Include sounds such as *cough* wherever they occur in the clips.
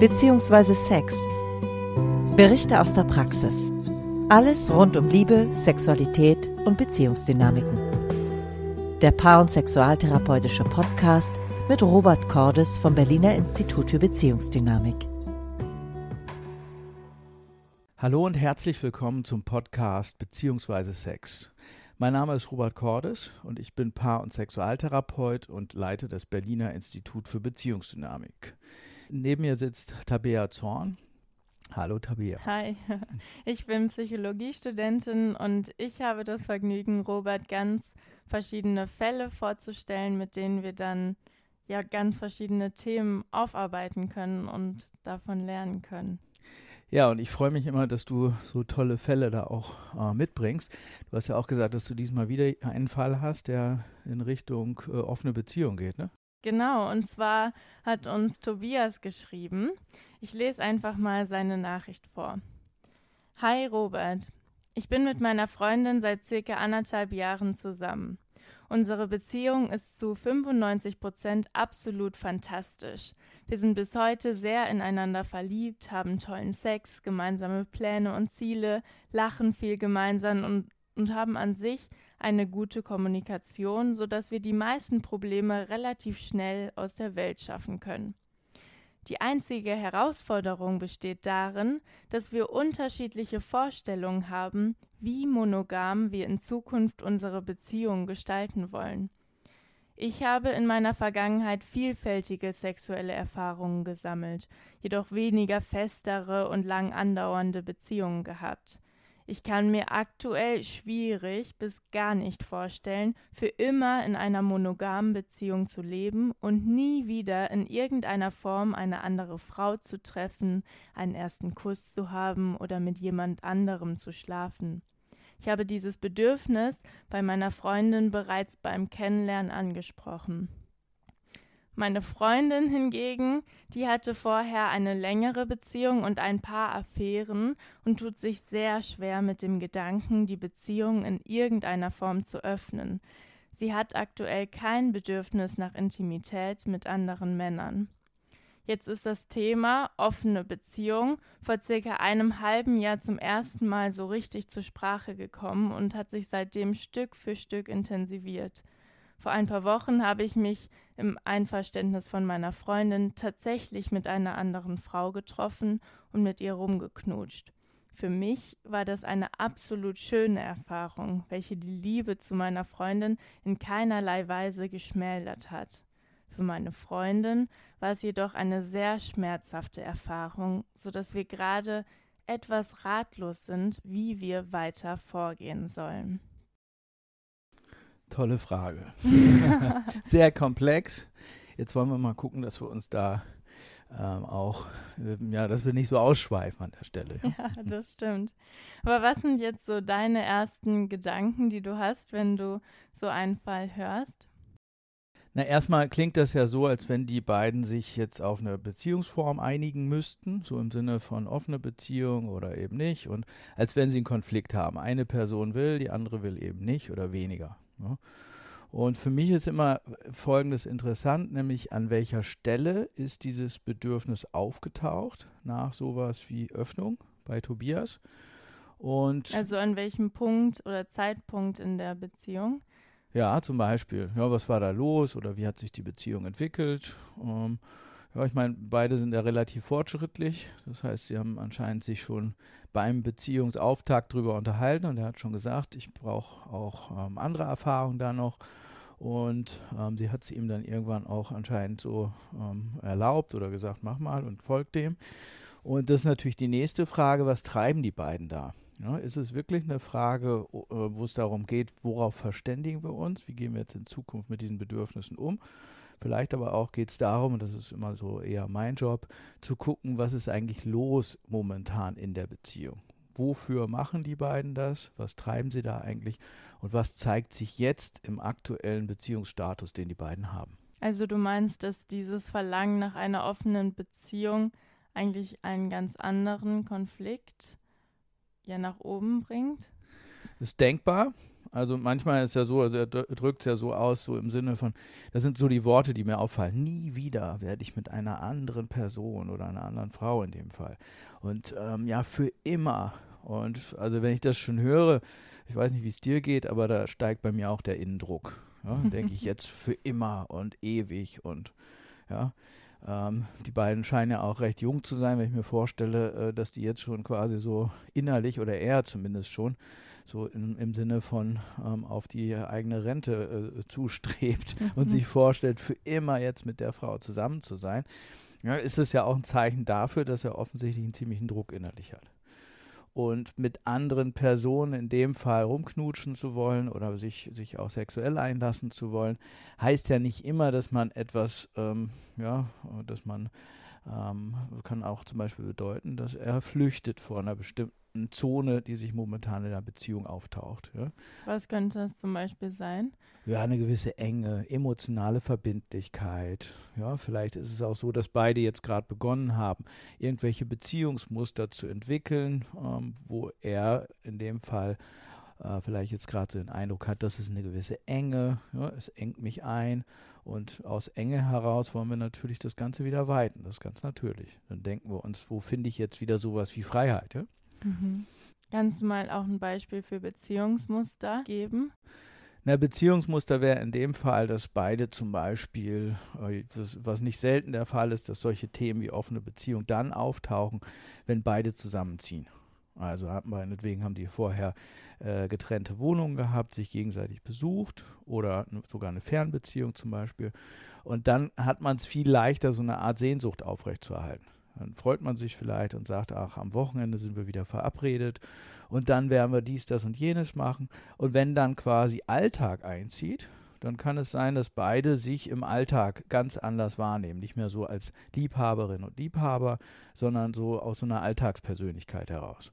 bzw. Sex. Berichte aus der Praxis. Alles rund um Liebe, Sexualität und Beziehungsdynamiken. Der Paar- und Sexualtherapeutische Podcast mit Robert Cordes vom Berliner Institut für Beziehungsdynamik. Hallo und herzlich willkommen zum Podcast Beziehungsweise Sex. Mein Name ist Robert Cordes und ich bin Paar- und Sexualtherapeut und leite das Berliner Institut für Beziehungsdynamik. Neben mir sitzt Tabea Zorn. Hallo Tabea. Hi, *laughs* ich bin Psychologiestudentin und ich habe das Vergnügen, Robert ganz verschiedene Fälle vorzustellen, mit denen wir dann ja ganz verschiedene Themen aufarbeiten können und davon lernen können. Ja, und ich freue mich immer, dass du so tolle Fälle da auch äh, mitbringst. Du hast ja auch gesagt, dass du diesmal wieder einen Fall hast, der in Richtung äh, offene Beziehung geht, ne? Genau, und zwar hat uns Tobias geschrieben. Ich lese einfach mal seine Nachricht vor. Hi Robert, ich bin mit meiner Freundin seit circa anderthalb Jahren zusammen. Unsere Beziehung ist zu 95 Prozent absolut fantastisch. Wir sind bis heute sehr ineinander verliebt, haben tollen Sex, gemeinsame Pläne und Ziele, lachen viel gemeinsam und, und haben an sich eine gute Kommunikation, sodass wir die meisten Probleme relativ schnell aus der Welt schaffen können. Die einzige Herausforderung besteht darin, dass wir unterschiedliche Vorstellungen haben, wie monogam wir in Zukunft unsere Beziehung gestalten wollen. Ich habe in meiner Vergangenheit vielfältige sexuelle Erfahrungen gesammelt, jedoch weniger festere und lang andauernde Beziehungen gehabt. Ich kann mir aktuell schwierig bis gar nicht vorstellen, für immer in einer monogamen Beziehung zu leben und nie wieder in irgendeiner Form eine andere Frau zu treffen, einen ersten Kuss zu haben oder mit jemand anderem zu schlafen. Ich habe dieses Bedürfnis bei meiner Freundin bereits beim Kennenlernen angesprochen. Meine Freundin hingegen, die hatte vorher eine längere Beziehung und ein paar Affären und tut sich sehr schwer mit dem Gedanken, die Beziehung in irgendeiner Form zu öffnen. Sie hat aktuell kein Bedürfnis nach Intimität mit anderen Männern. Jetzt ist das Thema offene Beziehung vor circa einem halben Jahr zum ersten Mal so richtig zur Sprache gekommen und hat sich seitdem Stück für Stück intensiviert. Vor ein paar Wochen habe ich mich im Einverständnis von meiner Freundin tatsächlich mit einer anderen Frau getroffen und mit ihr rumgeknutscht. Für mich war das eine absolut schöne Erfahrung, welche die Liebe zu meiner Freundin in keinerlei Weise geschmälert hat. Für meine Freundin war es jedoch eine sehr schmerzhafte Erfahrung, so dass wir gerade etwas ratlos sind, wie wir weiter vorgehen sollen. Tolle Frage. *laughs* sehr komplex. Jetzt wollen wir mal gucken, dass wir uns da ähm, auch, äh, ja, dass wir nicht so ausschweifen an der Stelle. Ja. ja, das stimmt. Aber was sind jetzt so deine ersten Gedanken, die du hast, wenn du so einen Fall hörst? Na, erstmal klingt das ja so, als wenn die beiden sich jetzt auf eine Beziehungsform einigen müssten, so im Sinne von offene Beziehung oder eben nicht, und als wenn sie einen Konflikt haben. Eine Person will, die andere will eben nicht oder weniger. Ne? Und für mich ist immer Folgendes interessant, nämlich an welcher Stelle ist dieses Bedürfnis aufgetaucht nach sowas wie Öffnung bei Tobias. Und also an welchem Punkt oder Zeitpunkt in der Beziehung? Ja, zum Beispiel. Ja, was war da los oder wie hat sich die Beziehung entwickelt? Ähm, ja, ich meine, beide sind ja relativ fortschrittlich. Das heißt, sie haben anscheinend sich schon beim Beziehungsauftakt darüber unterhalten und er hat schon gesagt, ich brauche auch ähm, andere Erfahrungen da noch. Und ähm, sie hat es ihm dann irgendwann auch anscheinend so ähm, erlaubt oder gesagt, mach mal und folgt dem. Und das ist natürlich die nächste Frage, was treiben die beiden da? Ja, ist es wirklich eine Frage, äh, wo es darum geht, worauf verständigen wir uns? Wie gehen wir jetzt in Zukunft mit diesen Bedürfnissen um? Vielleicht aber auch geht es darum, und das ist immer so eher mein Job, zu gucken, was ist eigentlich los momentan in der Beziehung. Wofür machen die beiden das? Was treiben sie da eigentlich? Und was zeigt sich jetzt im aktuellen Beziehungsstatus, den die beiden haben? Also du meinst, dass dieses Verlangen nach einer offenen Beziehung eigentlich einen ganz anderen Konflikt ja nach oben bringt? Ist denkbar. Also manchmal ist ja so, also er drückt es ja so aus, so im Sinne von, das sind so die Worte, die mir auffallen. Nie wieder werde ich mit einer anderen Person oder einer anderen Frau in dem Fall. Und ähm, ja, für immer. Und also wenn ich das schon höre, ich weiß nicht, wie es dir geht, aber da steigt bei mir auch der Innendruck. Ja, denke ich *laughs* jetzt für immer und ewig und ja. Ähm, die beiden scheinen ja auch recht jung zu sein, wenn ich mir vorstelle, äh, dass die jetzt schon quasi so innerlich oder er zumindest schon so in, im Sinne von ähm, auf die eigene Rente äh, zustrebt mhm. *laughs* und sich vorstellt, für immer jetzt mit der Frau zusammen zu sein, ja, ist es ja auch ein Zeichen dafür, dass er offensichtlich einen ziemlichen Druck innerlich hat. Und mit anderen Personen in dem Fall rumknutschen zu wollen oder sich, sich auch sexuell einlassen zu wollen, heißt ja nicht immer, dass man etwas, ähm, ja, dass man ähm, kann auch zum Beispiel bedeuten, dass er flüchtet vor einer bestimmten Zone, die sich momentan in der Beziehung auftaucht. Ja. Was könnte das zum Beispiel sein? Ja, eine gewisse Enge, emotionale Verbindlichkeit. Ja, vielleicht ist es auch so, dass beide jetzt gerade begonnen haben, irgendwelche Beziehungsmuster zu entwickeln, ähm, wo er in dem Fall äh, vielleicht jetzt gerade so den Eindruck hat, dass es eine gewisse Enge, ja, es engt mich ein und aus Enge heraus wollen wir natürlich das Ganze wieder weiten, das ist ganz natürlich. Dann denken wir uns, wo finde ich jetzt wieder sowas wie Freiheit, ja? Mhm. Kannst du mal auch ein Beispiel für Beziehungsmuster geben? Na, Beziehungsmuster wäre in dem Fall, dass beide zum Beispiel, äh, was nicht selten der Fall ist, dass solche Themen wie offene Beziehung dann auftauchen, wenn beide zusammenziehen. Also meinetwegen haben die vorher äh, getrennte Wohnungen gehabt, sich gegenseitig besucht oder sogar eine Fernbeziehung zum Beispiel. Und dann hat man es viel leichter, so eine Art Sehnsucht aufrechtzuerhalten. Dann freut man sich vielleicht und sagt, ach, am Wochenende sind wir wieder verabredet und dann werden wir dies, das und jenes machen. Und wenn dann quasi Alltag einzieht, dann kann es sein, dass beide sich im Alltag ganz anders wahrnehmen. Nicht mehr so als Liebhaberin und Liebhaber, sondern so aus so einer Alltagspersönlichkeit heraus.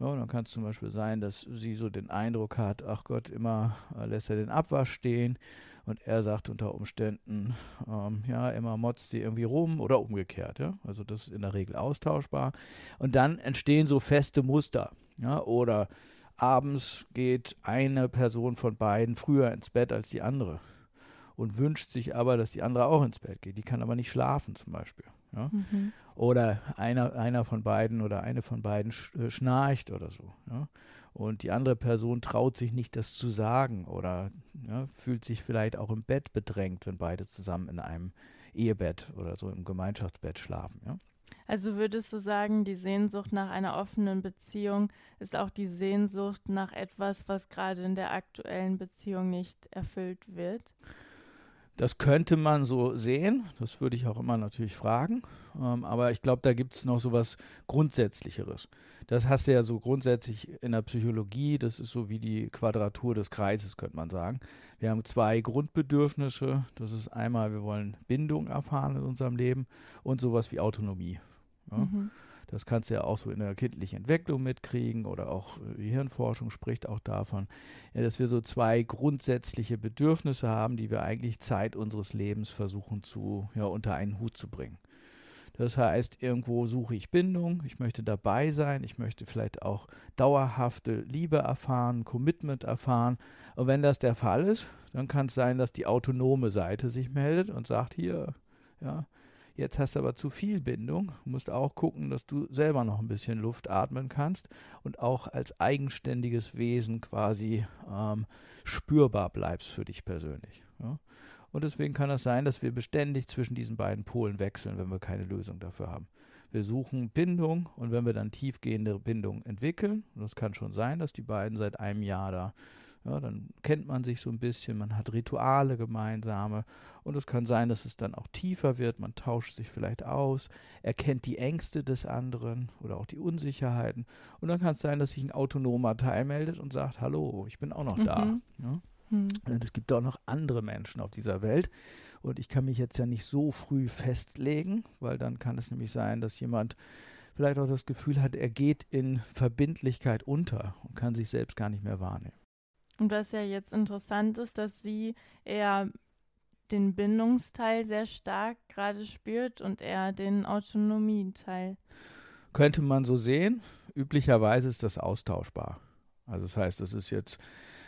Ja, dann kann es zum Beispiel sein, dass sie so den Eindruck hat, ach Gott, immer äh, lässt er den Abwasch stehen und er sagt unter Umständen, ähm, ja, immer motzt sie irgendwie rum oder umgekehrt. Ja? Also das ist in der Regel austauschbar. Und dann entstehen so feste Muster. Ja? Oder abends geht eine Person von beiden früher ins Bett als die andere und wünscht sich aber, dass die andere auch ins Bett geht. Die kann aber nicht schlafen zum Beispiel. Ja? Mhm. Oder einer, einer von beiden oder eine von beiden äh, schnarcht oder so. Ja? Und die andere Person traut sich nicht, das zu sagen oder ja, fühlt sich vielleicht auch im Bett bedrängt, wenn beide zusammen in einem Ehebett oder so im Gemeinschaftsbett schlafen. Ja? Also würdest du sagen, die Sehnsucht nach einer offenen Beziehung ist auch die Sehnsucht nach etwas, was gerade in der aktuellen Beziehung nicht erfüllt wird? Das könnte man so sehen, das würde ich auch immer natürlich fragen, ähm, aber ich glaube, da gibt es noch so was Grundsätzlicheres. Das hast du ja so grundsätzlich in der Psychologie, das ist so wie die Quadratur des Kreises, könnte man sagen. Wir haben zwei Grundbedürfnisse, das ist einmal, wir wollen Bindung erfahren in unserem Leben und sowas wie Autonomie. Ja? Mhm. Das kannst du ja auch so in der kindlichen Entwicklung mitkriegen oder auch äh, die Hirnforschung spricht auch davon, ja, dass wir so zwei grundsätzliche Bedürfnisse haben, die wir eigentlich Zeit unseres Lebens versuchen zu, ja, unter einen Hut zu bringen. Das heißt, irgendwo suche ich Bindung, ich möchte dabei sein, ich möchte vielleicht auch dauerhafte Liebe erfahren, Commitment erfahren. Und wenn das der Fall ist, dann kann es sein, dass die autonome Seite sich meldet und sagt, hier, ja, Jetzt hast du aber zu viel Bindung. Du musst auch gucken, dass du selber noch ein bisschen Luft atmen kannst und auch als eigenständiges Wesen quasi ähm, spürbar bleibst für dich persönlich. Ja? Und deswegen kann es sein, dass wir beständig zwischen diesen beiden Polen wechseln, wenn wir keine Lösung dafür haben. Wir suchen Bindung und wenn wir dann tiefgehende Bindung entwickeln, und das kann schon sein, dass die beiden seit einem Jahr da ja, dann kennt man sich so ein bisschen, man hat Rituale gemeinsame und es kann sein, dass es dann auch tiefer wird, man tauscht sich vielleicht aus, erkennt die Ängste des anderen oder auch die Unsicherheiten und dann kann es sein, dass sich ein autonomer Teil meldet und sagt, hallo, ich bin auch noch mhm. da. Ja? Mhm. Es gibt auch noch andere Menschen auf dieser Welt und ich kann mich jetzt ja nicht so früh festlegen, weil dann kann es nämlich sein, dass jemand vielleicht auch das Gefühl hat, er geht in Verbindlichkeit unter und kann sich selbst gar nicht mehr wahrnehmen. Und was ja jetzt interessant ist, dass sie eher den Bindungsteil sehr stark gerade spürt und er den Autonomieteil. Könnte man so sehen. Üblicherweise ist das austauschbar. Also das heißt, das ist jetzt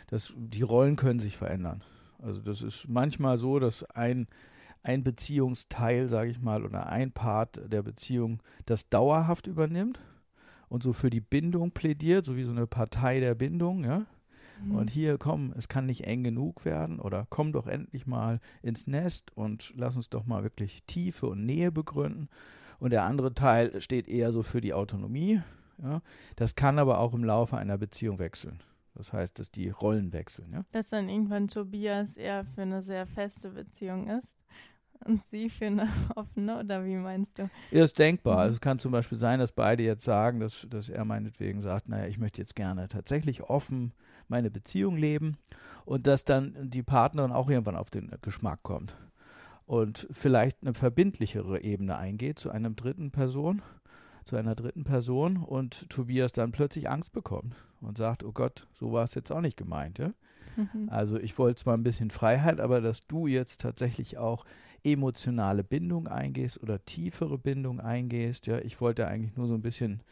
das, die Rollen können sich verändern. Also das ist manchmal so, dass ein, ein Beziehungsteil, sage ich mal, oder ein Part der Beziehung das dauerhaft übernimmt und so für die Bindung plädiert, so wie so eine Partei der Bindung, ja. Mhm. Und hier, komm, es kann nicht eng genug werden oder komm doch endlich mal ins Nest und lass uns doch mal wirklich Tiefe und Nähe begründen. Und der andere Teil steht eher so für die Autonomie. Ja. Das kann aber auch im Laufe einer Beziehung wechseln. Das heißt, dass die Rollen wechseln. Ja? Dass dann irgendwann Tobias eher für eine sehr feste Beziehung ist und sie für eine *laughs* offene, oder wie meinst du? Ja, ist denkbar. Mhm. Also es kann zum Beispiel sein, dass beide jetzt sagen, dass, dass er meinetwegen sagt, naja, ich möchte jetzt gerne tatsächlich offen meine Beziehung leben und dass dann die Partnerin auch irgendwann auf den Geschmack kommt und vielleicht eine verbindlichere Ebene eingeht zu einer dritten Person zu einer dritten Person und Tobias dann plötzlich Angst bekommt und sagt, oh Gott, so war es jetzt auch nicht gemeint. Ja? Mhm. Also ich wollte zwar ein bisschen Freiheit, aber dass du jetzt tatsächlich auch emotionale Bindung eingehst oder tiefere Bindung eingehst, ja, ich wollte eigentlich nur so ein bisschen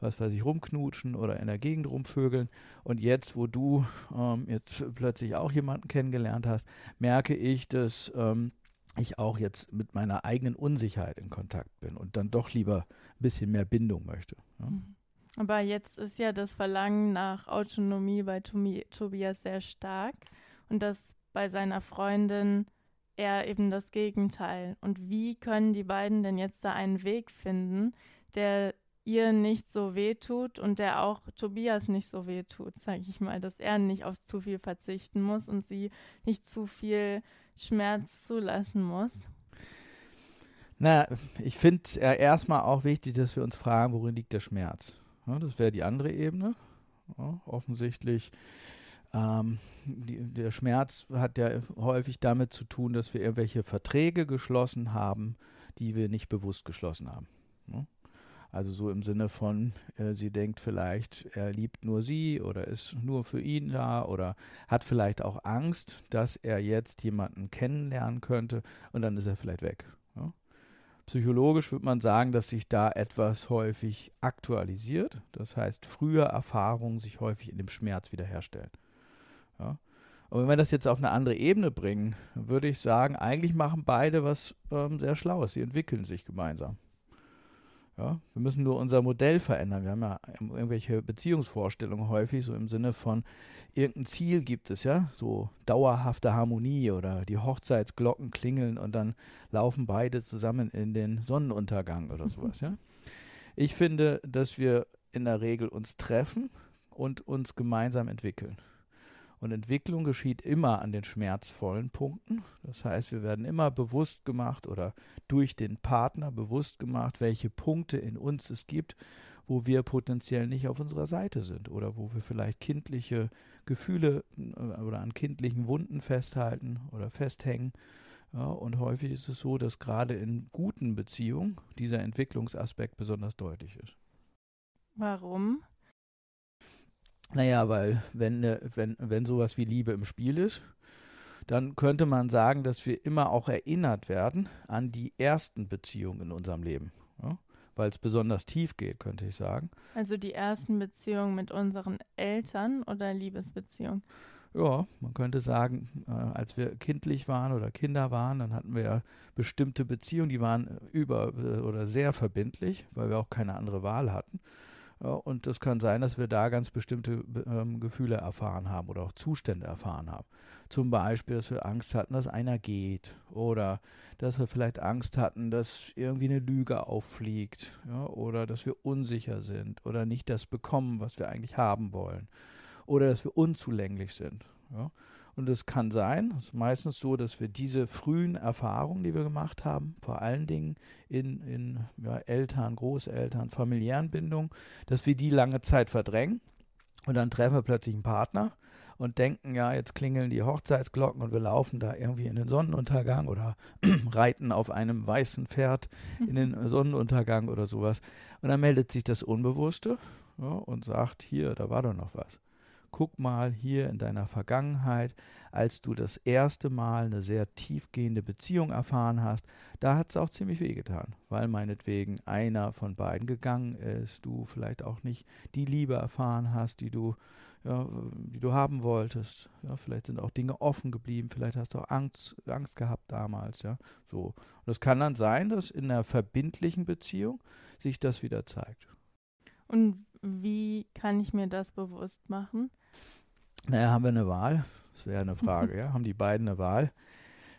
was weiß ich, rumknutschen oder in der Gegend rumvögeln. Und jetzt, wo du ähm, jetzt plötzlich auch jemanden kennengelernt hast, merke ich, dass ähm, ich auch jetzt mit meiner eigenen Unsicherheit in Kontakt bin und dann doch lieber ein bisschen mehr Bindung möchte. Ja? Mhm. Aber jetzt ist ja das Verlangen nach Autonomie bei Tomi Tobias sehr stark und das bei seiner Freundin eher eben das Gegenteil. Und wie können die beiden denn jetzt da einen Weg finden, der ihr nicht so wehtut und der auch Tobias nicht so wehtut, sage ich mal, dass er nicht auf zu viel verzichten muss und sie nicht zu viel Schmerz zulassen muss? Na, ich finde ja erstmal auch wichtig, dass wir uns fragen, worin liegt der Schmerz. Ja, das wäre die andere Ebene. Ja, offensichtlich, ähm, die, der Schmerz hat ja häufig damit zu tun, dass wir irgendwelche Verträge geschlossen haben, die wir nicht bewusst geschlossen haben. Ja? Also so im Sinne von, äh, sie denkt vielleicht, er liebt nur sie oder ist nur für ihn da oder hat vielleicht auch Angst, dass er jetzt jemanden kennenlernen könnte und dann ist er vielleicht weg. Ja? Psychologisch würde man sagen, dass sich da etwas häufig aktualisiert. Das heißt, frühe Erfahrungen sich häufig in dem Schmerz wiederherstellen. Ja? Und wenn wir das jetzt auf eine andere Ebene bringen, würde ich sagen, eigentlich machen beide was ähm, sehr Schlaues. Sie entwickeln sich gemeinsam. Ja, wir müssen nur unser Modell verändern. Wir haben ja irgendwelche Beziehungsvorstellungen häufig, so im Sinne von irgendein Ziel gibt es, ja, so dauerhafte Harmonie oder die Hochzeitsglocken klingeln und dann laufen beide zusammen in den Sonnenuntergang oder sowas, ja. Ich finde, dass wir in der Regel uns treffen und uns gemeinsam entwickeln. Und Entwicklung geschieht immer an den schmerzvollen Punkten. Das heißt, wir werden immer bewusst gemacht oder durch den Partner bewusst gemacht, welche Punkte in uns es gibt, wo wir potenziell nicht auf unserer Seite sind oder wo wir vielleicht kindliche Gefühle äh, oder an kindlichen Wunden festhalten oder festhängen. Ja, und häufig ist es so, dass gerade in guten Beziehungen dieser Entwicklungsaspekt besonders deutlich ist. Warum? Naja, weil wenn, ne, wenn, wenn sowas wie Liebe im Spiel ist, dann könnte man sagen, dass wir immer auch erinnert werden an die ersten Beziehungen in unserem Leben. Ja? Weil es besonders tief geht, könnte ich sagen. Also die ersten Beziehungen mit unseren Eltern oder Liebesbeziehungen? Ja, man könnte sagen, äh, als wir kindlich waren oder Kinder waren, dann hatten wir ja bestimmte Beziehungen, die waren über äh, oder sehr verbindlich, weil wir auch keine andere Wahl hatten. Ja, und es kann sein, dass wir da ganz bestimmte ähm, Gefühle erfahren haben oder auch Zustände erfahren haben. Zum Beispiel, dass wir Angst hatten, dass einer geht oder dass wir vielleicht Angst hatten, dass irgendwie eine Lüge auffliegt ja, oder dass wir unsicher sind oder nicht das bekommen, was wir eigentlich haben wollen oder dass wir unzulänglich sind. Ja. Und es kann sein, es ist meistens so, dass wir diese frühen Erfahrungen, die wir gemacht haben, vor allen Dingen in, in ja, Eltern, Großeltern, familiären Bindungen, dass wir die lange Zeit verdrängen. Und dann treffen wir plötzlich einen Partner und denken, ja, jetzt klingeln die Hochzeitsglocken und wir laufen da irgendwie in den Sonnenuntergang oder *clears throat* reiten auf einem weißen Pferd in den Sonnenuntergang oder sowas. Und dann meldet sich das Unbewusste ja, und sagt, hier, da war doch noch was guck mal hier in deiner Vergangenheit, als du das erste Mal eine sehr tiefgehende Beziehung erfahren hast, da hat es auch ziemlich wehgetan, weil meinetwegen einer von beiden gegangen ist, du vielleicht auch nicht die Liebe erfahren hast, die du ja, die du haben wolltest. Ja, vielleicht sind auch Dinge offen geblieben, vielleicht hast du auch Angst, Angst gehabt damals, ja. So. Und es kann dann sein, dass in einer verbindlichen Beziehung sich das wieder zeigt. Und wie kann ich mir das bewusst machen? Naja, haben wir eine Wahl? Das wäre eine Frage, *laughs* ja. Haben die beiden eine Wahl?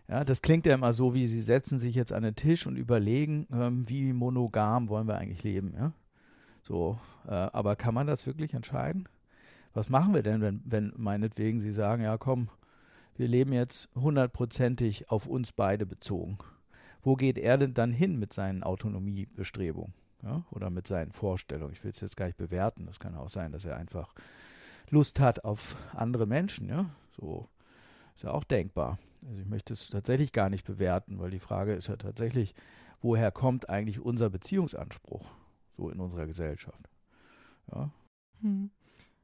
Ja, das klingt ja immer so, wie sie setzen sich jetzt an den Tisch und überlegen, ähm, wie monogam wollen wir eigentlich leben, ja. So, äh, aber kann man das wirklich entscheiden? Was machen wir denn, wenn, wenn meinetwegen Sie sagen, ja komm, wir leben jetzt hundertprozentig auf uns beide bezogen. Wo geht er denn dann hin mit seinen Autonomiebestrebungen? Ja, oder mit seinen Vorstellungen? Ich will es jetzt gar nicht bewerten. Es kann auch sein, dass er einfach Lust hat auf andere Menschen, ja. So ist ja auch denkbar. Also ich möchte es tatsächlich gar nicht bewerten, weil die Frage ist ja tatsächlich, woher kommt eigentlich unser Beziehungsanspruch so in unserer Gesellschaft? Ja. Hm.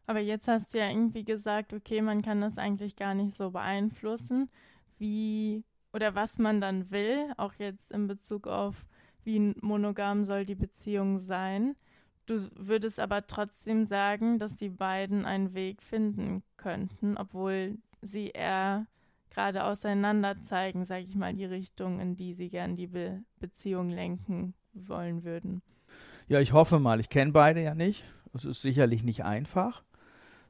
Aber jetzt hast du ja irgendwie gesagt, okay, man kann das eigentlich gar nicht so beeinflussen, wie oder was man dann will, auch jetzt in Bezug auf, wie monogam soll die Beziehung sein. Du würdest aber trotzdem sagen, dass die beiden einen Weg finden könnten, obwohl sie eher gerade auseinander zeigen, sage ich mal, die Richtung, in die sie gern die Be Beziehung lenken wollen würden. Ja, ich hoffe mal. Ich kenne beide ja nicht. Es ist sicherlich nicht einfach,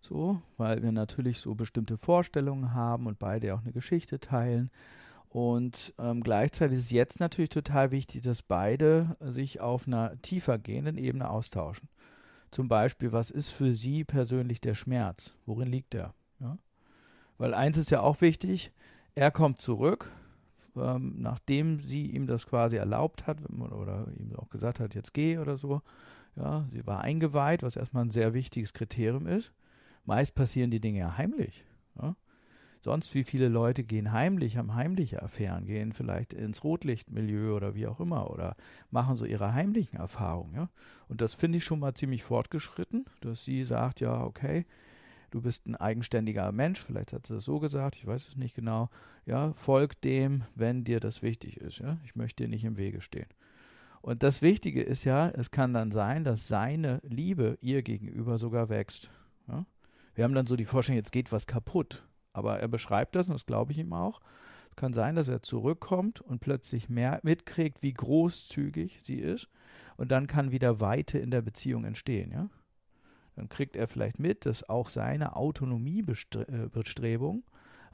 so, weil wir natürlich so bestimmte Vorstellungen haben und beide auch eine Geschichte teilen. Und ähm, gleichzeitig ist jetzt natürlich total wichtig, dass beide sich auf einer tiefer gehenden Ebene austauschen. Zum Beispiel, was ist für Sie persönlich der Schmerz? Worin liegt er? Ja? Weil eins ist ja auch wichtig, er kommt zurück, ähm, nachdem sie ihm das quasi erlaubt hat oder ihm auch gesagt hat, jetzt geh oder so. Ja, sie war eingeweiht, was erstmal ein sehr wichtiges Kriterium ist. Meist passieren die Dinge ja heimlich. Ja? Sonst wie viele Leute gehen heimlich, haben heimliche Affären, gehen vielleicht ins Rotlichtmilieu oder wie auch immer oder machen so ihre heimlichen Erfahrungen. Ja? Und das finde ich schon mal ziemlich fortgeschritten, dass sie sagt, ja, okay, du bist ein eigenständiger Mensch, vielleicht hat sie das so gesagt, ich weiß es nicht genau, ja, folg dem, wenn dir das wichtig ist, ja, ich möchte dir nicht im Wege stehen. Und das Wichtige ist ja, es kann dann sein, dass seine Liebe ihr gegenüber sogar wächst. Ja? Wir haben dann so die Vorstellung, jetzt geht was kaputt. Aber er beschreibt das und das glaube ich ihm auch. Es kann sein, dass er zurückkommt und plötzlich mehr mitkriegt, wie großzügig sie ist. Und dann kann wieder Weite in der Beziehung entstehen, ja. Dann kriegt er vielleicht mit, dass auch seine Autonomiebestrebungen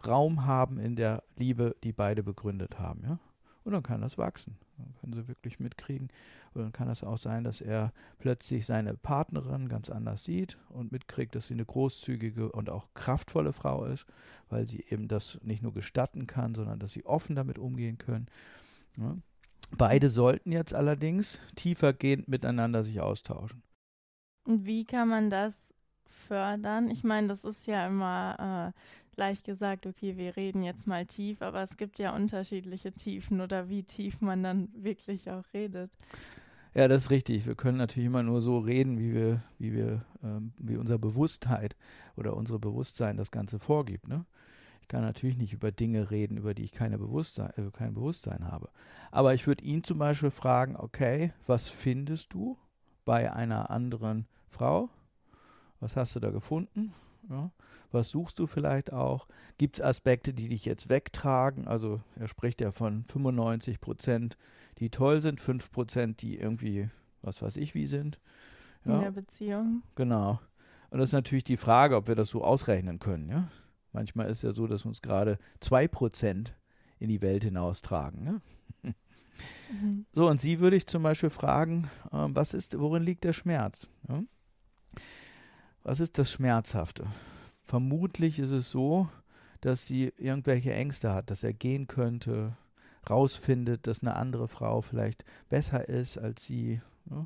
Raum haben in der Liebe, die beide begründet haben, ja. Und dann kann das wachsen. Dann können sie wirklich mitkriegen. Und dann kann es auch sein, dass er plötzlich seine Partnerin ganz anders sieht und mitkriegt, dass sie eine großzügige und auch kraftvolle Frau ist, weil sie eben das nicht nur gestatten kann, sondern dass sie offen damit umgehen können. Ja. Beide sollten jetzt allerdings tiefergehend miteinander sich austauschen. Und wie kann man das fördern? Ich meine, das ist ja immer äh, leicht gesagt, okay, wir reden jetzt mal tief, aber es gibt ja unterschiedliche Tiefen oder wie tief man dann wirklich auch redet. Ja, das ist richtig. Wir können natürlich immer nur so reden, wie wir, wie wir, ähm, wie unser Bewusstheit oder unsere Bewusstsein das Ganze vorgibt. Ne? Ich kann natürlich nicht über Dinge reden, über die ich keine Bewusstsein, äh, kein Bewusstsein habe. Aber ich würde ihn zum Beispiel fragen, okay, was findest du bei einer anderen Frau? Was hast du da gefunden? Ja? Was suchst du vielleicht auch? Gibt es Aspekte, die dich jetzt wegtragen? Also er spricht ja von 95 Prozent, die toll sind, 5 Prozent, die irgendwie, was weiß ich, wie sind. Ja? In der Beziehung. Genau. Und das ist natürlich die Frage, ob wir das so ausrechnen können. Ja? Manchmal ist es ja so, dass uns gerade 2 Prozent in die Welt hinaustragen. Ne? *laughs* Mhm. So, und sie würde ich zum Beispiel fragen, äh, was ist, worin liegt der Schmerz? Ja? Was ist das Schmerzhafte? Vermutlich ist es so, dass sie irgendwelche Ängste hat, dass er gehen könnte, rausfindet, dass eine andere Frau vielleicht besser ist als sie. Ja?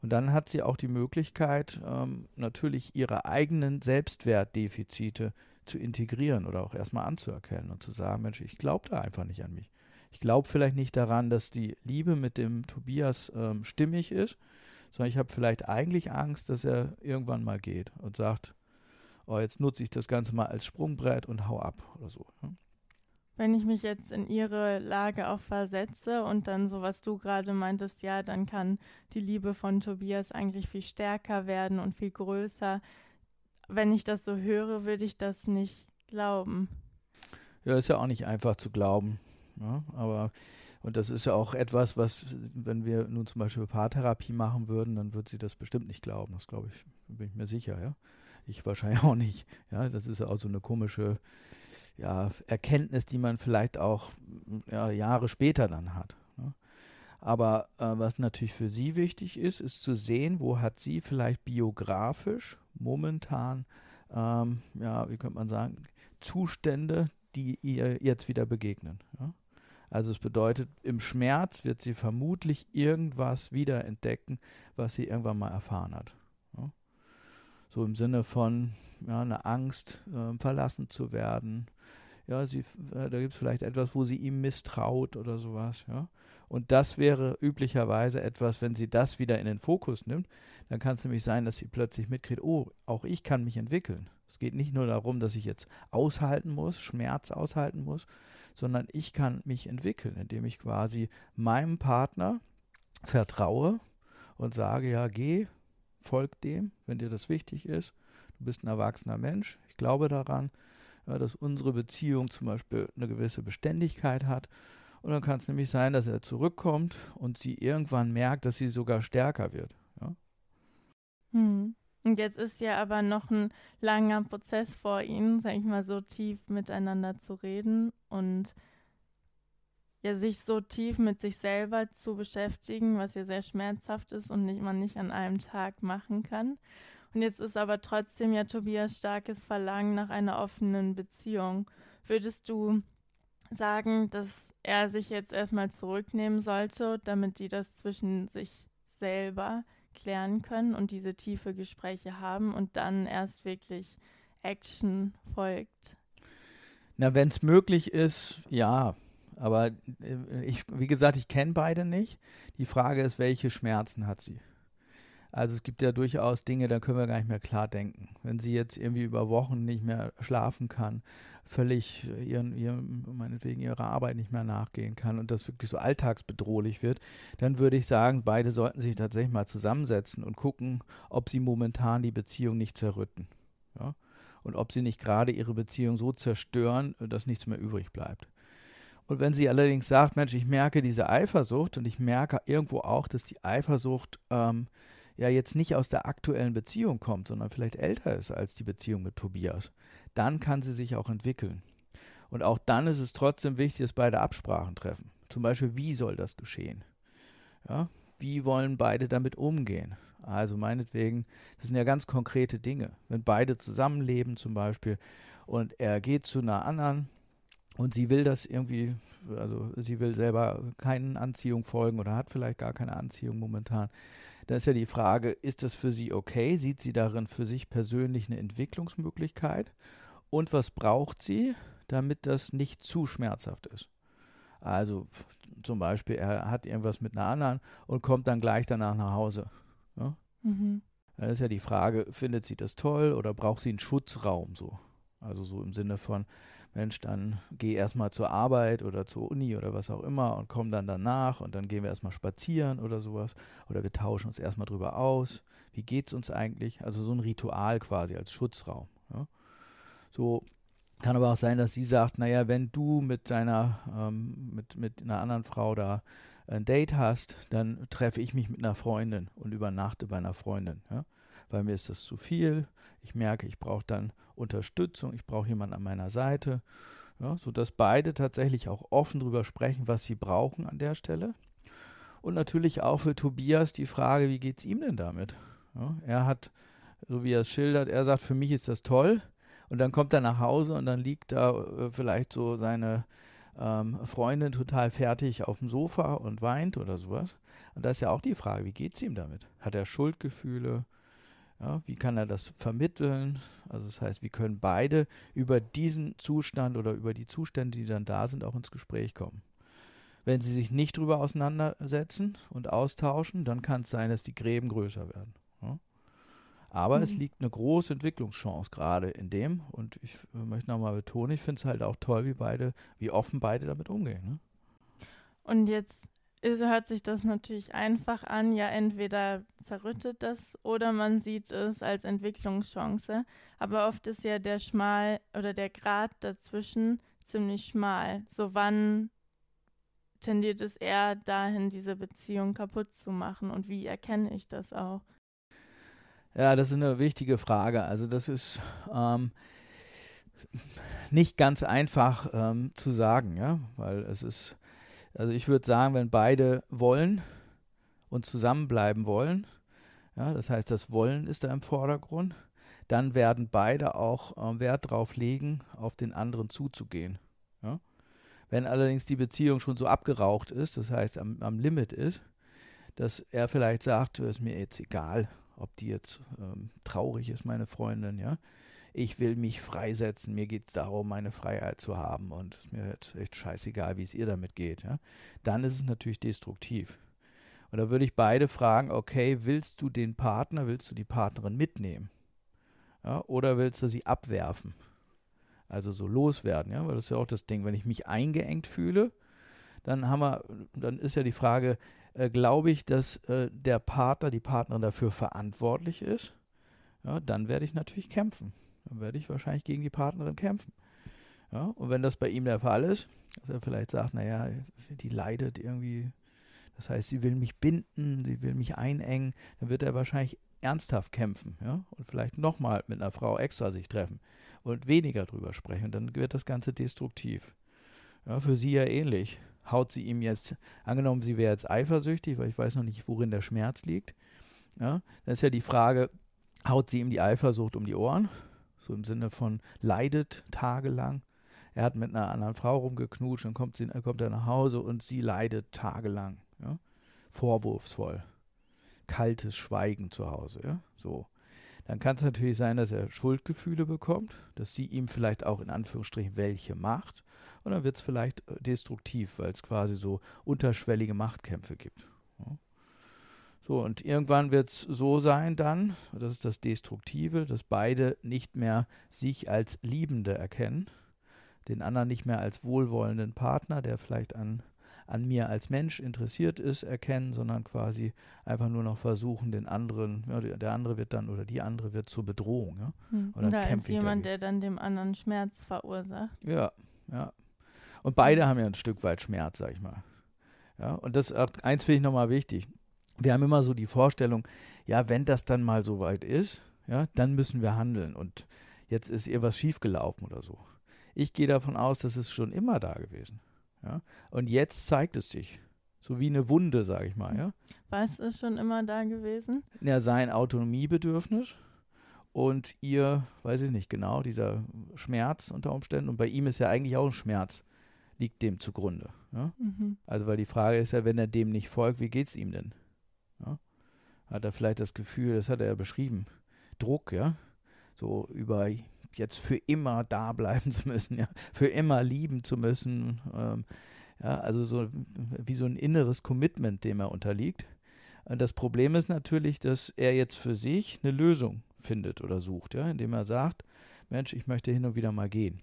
Und dann hat sie auch die Möglichkeit, ähm, natürlich ihre eigenen Selbstwertdefizite zu integrieren oder auch erstmal anzuerkennen und zu sagen, Mensch, ich glaube da einfach nicht an mich. Ich glaube vielleicht nicht daran, dass die Liebe mit dem Tobias ähm, stimmig ist sondern ich habe vielleicht eigentlich Angst, dass er irgendwann mal geht und sagt, oh, jetzt nutze ich das Ganze mal als Sprungbrett und hau ab oder so. Ja? Wenn ich mich jetzt in ihre Lage auch versetze und dann so, was du gerade meintest, ja, dann kann die Liebe von Tobias eigentlich viel stärker werden und viel größer. wenn ich das so höre, würde ich das nicht glauben. Ja, ist ja auch nicht einfach zu glauben. Ja, aber und das ist ja auch etwas, was, wenn wir nun zum Beispiel Paartherapie machen würden, dann würde sie das bestimmt nicht glauben. Das glaube ich, bin ich mir sicher, ja. Ich wahrscheinlich *laughs* auch nicht. Ja, das ist ja auch so eine komische ja, Erkenntnis, die man vielleicht auch ja, Jahre später dann hat. Ne? Aber äh, was natürlich für sie wichtig ist, ist zu sehen, wo hat sie vielleicht biografisch momentan, ähm, ja, wie könnte man sagen, Zustände, die ihr jetzt wieder begegnen. Ja? Also es bedeutet, im Schmerz wird sie vermutlich irgendwas wieder entdecken, was sie irgendwann mal erfahren hat. Ja? So im Sinne von ja, eine Angst, äh, verlassen zu werden. Ja, sie, äh, da gibt es vielleicht etwas, wo sie ihm misstraut oder sowas. Ja? Und das wäre üblicherweise etwas, wenn sie das wieder in den Fokus nimmt, dann kann es nämlich sein, dass sie plötzlich mitkriegt, oh, auch ich kann mich entwickeln. Es geht nicht nur darum, dass ich jetzt aushalten muss, Schmerz aushalten muss, sondern ich kann mich entwickeln, indem ich quasi meinem Partner vertraue und sage, ja, geh, folg dem, wenn dir das wichtig ist. Du bist ein erwachsener Mensch. Ich glaube daran, ja, dass unsere Beziehung zum Beispiel eine gewisse Beständigkeit hat. Und dann kann es nämlich sein, dass er zurückkommt und sie irgendwann merkt, dass sie sogar stärker wird. Ja? Hm. Und jetzt ist ja aber noch ein langer Prozess vor ihnen, sag ich mal, so tief miteinander zu reden und ja, sich so tief mit sich selber zu beschäftigen, was ja sehr schmerzhaft ist und nicht, man nicht an einem Tag machen kann. Und jetzt ist aber trotzdem ja Tobias starkes Verlangen nach einer offenen Beziehung. Würdest du sagen, dass er sich jetzt erstmal zurücknehmen sollte, damit die das zwischen sich selber klären können und diese tiefe Gespräche haben und dann erst wirklich Action folgt. Na, wenn es möglich ist, ja. Aber äh, ich, wie gesagt, ich kenne beide nicht. Die Frage ist, welche Schmerzen hat sie? Also es gibt ja durchaus Dinge, da können wir gar nicht mehr klar denken. Wenn sie jetzt irgendwie über Wochen nicht mehr schlafen kann, völlig ihren, ihren, meinetwegen ihrer Arbeit nicht mehr nachgehen kann und das wirklich so alltagsbedrohlich wird, dann würde ich sagen, beide sollten sich tatsächlich mal zusammensetzen und gucken, ob sie momentan die Beziehung nicht zerrütten. Ja? Und ob sie nicht gerade ihre Beziehung so zerstören, dass nichts mehr übrig bleibt. Und wenn sie allerdings sagt, Mensch, ich merke diese Eifersucht und ich merke irgendwo auch, dass die Eifersucht ähm, ja jetzt nicht aus der aktuellen Beziehung kommt, sondern vielleicht älter ist als die Beziehung mit Tobias, dann kann sie sich auch entwickeln. Und auch dann ist es trotzdem wichtig, dass beide Absprachen treffen. Zum Beispiel, wie soll das geschehen? Ja, wie wollen beide damit umgehen? Also meinetwegen, das sind ja ganz konkrete Dinge. Wenn beide zusammenleben zum Beispiel und er geht zu einer anderen und sie will das irgendwie, also sie will selber keinen Anziehung folgen oder hat vielleicht gar keine Anziehung momentan, da ist ja die Frage, ist das für sie okay? Sieht sie darin für sich persönlich eine Entwicklungsmöglichkeit? Und was braucht sie, damit das nicht zu schmerzhaft ist? Also zum Beispiel, er hat irgendwas mit einer anderen und kommt dann gleich danach nach Hause. Ja? Mhm. Dann ist ja die Frage, findet sie das toll oder braucht sie einen Schutzraum so? Also so im Sinne von, Mensch, dann geh erstmal zur Arbeit oder zur Uni oder was auch immer und komm dann danach und dann gehen wir erstmal spazieren oder sowas. Oder wir tauschen uns erstmal drüber aus. Wie geht's uns eigentlich? Also so ein Ritual quasi als Schutzraum. Ja. So kann aber auch sein, dass sie sagt, naja, wenn du mit deiner, ähm, mit, mit einer anderen Frau da ein Date hast, dann treffe ich mich mit einer Freundin und übernachte bei einer Freundin. Ja? Weil mir ist das zu viel. Ich merke, ich brauche dann Unterstützung, ich brauche jemanden an meiner Seite, ja, sodass beide tatsächlich auch offen darüber sprechen, was sie brauchen an der Stelle. Und natürlich auch für Tobias die Frage, wie geht es ihm denn damit? Ja, er hat, so wie er es schildert, er sagt, für mich ist das toll. Und dann kommt er nach Hause und dann liegt da äh, vielleicht so seine ähm, Freundin total fertig auf dem Sofa und weint oder sowas. Und da ist ja auch die Frage, wie geht es ihm damit? Hat er Schuldgefühle? Ja, wie kann er das vermitteln? Also das heißt, wie können beide über diesen Zustand oder über die Zustände, die dann da sind, auch ins Gespräch kommen. Wenn sie sich nicht drüber auseinandersetzen und austauschen, dann kann es sein, dass die Gräben größer werden. Ja? Aber mhm. es liegt eine große Entwicklungschance gerade in dem. Und ich möchte nochmal betonen, ich finde es halt auch toll, wie beide, wie offen beide damit umgehen. Ne? Und jetzt es hört sich das natürlich einfach an. Ja, entweder zerrüttet das oder man sieht es als Entwicklungschance. Aber oft ist ja der Schmal oder der Grad dazwischen ziemlich schmal. So wann tendiert es eher dahin, diese Beziehung kaputt zu machen und wie erkenne ich das auch? Ja, das ist eine wichtige Frage. Also das ist ähm, nicht ganz einfach ähm, zu sagen, ja, weil es ist also ich würde sagen, wenn beide wollen und zusammenbleiben wollen, ja, das heißt, das Wollen ist da im Vordergrund, dann werden beide auch äh, Wert darauf legen, auf den anderen zuzugehen. Ja. Wenn allerdings die Beziehung schon so abgeraucht ist, das heißt am, am Limit ist, dass er vielleicht sagt, es ist mir jetzt egal, ob die jetzt ähm, traurig ist, meine Freundin, ja, ich will mich freisetzen, mir geht es darum, meine Freiheit zu haben und es ist mir jetzt echt scheißegal, wie es ihr damit geht, ja, dann ist es natürlich destruktiv. Und da würde ich beide fragen, okay, willst du den Partner, willst du die Partnerin mitnehmen? Ja, oder willst du sie abwerfen? Also so loswerden, ja, weil das ist ja auch das Ding, wenn ich mich eingeengt fühle, dann haben wir, dann ist ja die Frage, äh, glaube ich, dass äh, der Partner, die Partnerin dafür verantwortlich ist? Ja, dann werde ich natürlich kämpfen dann werde ich wahrscheinlich gegen die Partnerin kämpfen. Ja, und wenn das bei ihm der Fall ist, dass er vielleicht sagt, naja, die leidet irgendwie, das heißt, sie will mich binden, sie will mich einengen, dann wird er wahrscheinlich ernsthaft kämpfen, ja, und vielleicht nochmal mit einer Frau extra sich treffen und weniger drüber sprechen. Und dann wird das Ganze destruktiv. Ja, für sie ja ähnlich. Haut sie ihm jetzt, angenommen, sie wäre jetzt eifersüchtig, weil ich weiß noch nicht, worin der Schmerz liegt. Ja, dann ist ja die Frage, haut sie ihm die Eifersucht um die Ohren so im Sinne von leidet tagelang. Er hat mit einer anderen Frau rumgeknutscht, dann kommt, sie, kommt er nach Hause und sie leidet tagelang. Ja? Vorwurfsvoll. Kaltes Schweigen zu Hause. Ja? So. Dann kann es natürlich sein, dass er Schuldgefühle bekommt, dass sie ihm vielleicht auch in Anführungsstrichen welche macht. Und dann wird es vielleicht äh, destruktiv, weil es quasi so unterschwellige Machtkämpfe gibt. Ja? So, und irgendwann wird es so sein dann, das ist das Destruktive, dass beide nicht mehr sich als Liebende erkennen, den anderen nicht mehr als wohlwollenden Partner, der vielleicht an, an mir als Mensch interessiert ist, erkennen, sondern quasi einfach nur noch versuchen, den anderen, ja, der andere wird dann oder die andere wird zur Bedrohung. Ja? Hm. Und, da ist jemand, der dann dem anderen Schmerz verursacht. Ja, ja. Und beide haben ja ein Stück weit Schmerz, sag ich mal. Ja, und das eins finde ich nochmal wichtig wir haben immer so die Vorstellung, ja, wenn das dann mal so weit ist, ja, dann müssen wir handeln und jetzt ist ihr was schiefgelaufen oder so. Ich gehe davon aus, das ist schon immer da gewesen. Ja? Und jetzt zeigt es sich. So wie eine Wunde, sage ich mal. Ja? Was ist schon immer da gewesen? Ja, sein Autonomiebedürfnis und ihr, weiß ich nicht genau, dieser Schmerz unter Umständen. Und bei ihm ist ja eigentlich auch ein Schmerz, liegt dem zugrunde. Ja? Mhm. Also, weil die Frage ist ja, wenn er dem nicht folgt, wie geht es ihm denn? Ja? Hat er vielleicht das Gefühl, das hat er ja beschrieben, Druck, ja, so über jetzt für immer da bleiben *laughs* zu müssen, ja, für immer lieben zu müssen, ähm, ja, also so wie so ein inneres Commitment, dem er unterliegt. Das Problem ist natürlich, dass er jetzt für sich eine Lösung findet oder sucht, ja, indem er sagt, Mensch, ich möchte hin und wieder mal gehen.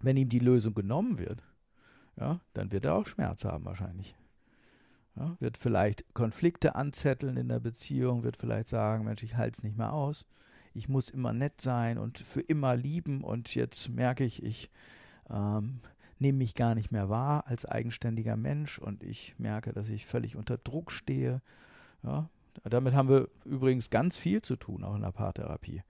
Wenn ihm die Lösung genommen wird, ja, dann wird er auch Schmerz haben wahrscheinlich. Ja, wird vielleicht Konflikte anzetteln in der Beziehung, wird vielleicht sagen, Mensch, ich halte es nicht mehr aus. Ich muss immer nett sein und für immer lieben und jetzt merke ich, ich ähm, nehme mich gar nicht mehr wahr als eigenständiger Mensch und ich merke, dass ich völlig unter Druck stehe. Ja, damit haben wir übrigens ganz viel zu tun, auch in der Paartherapie.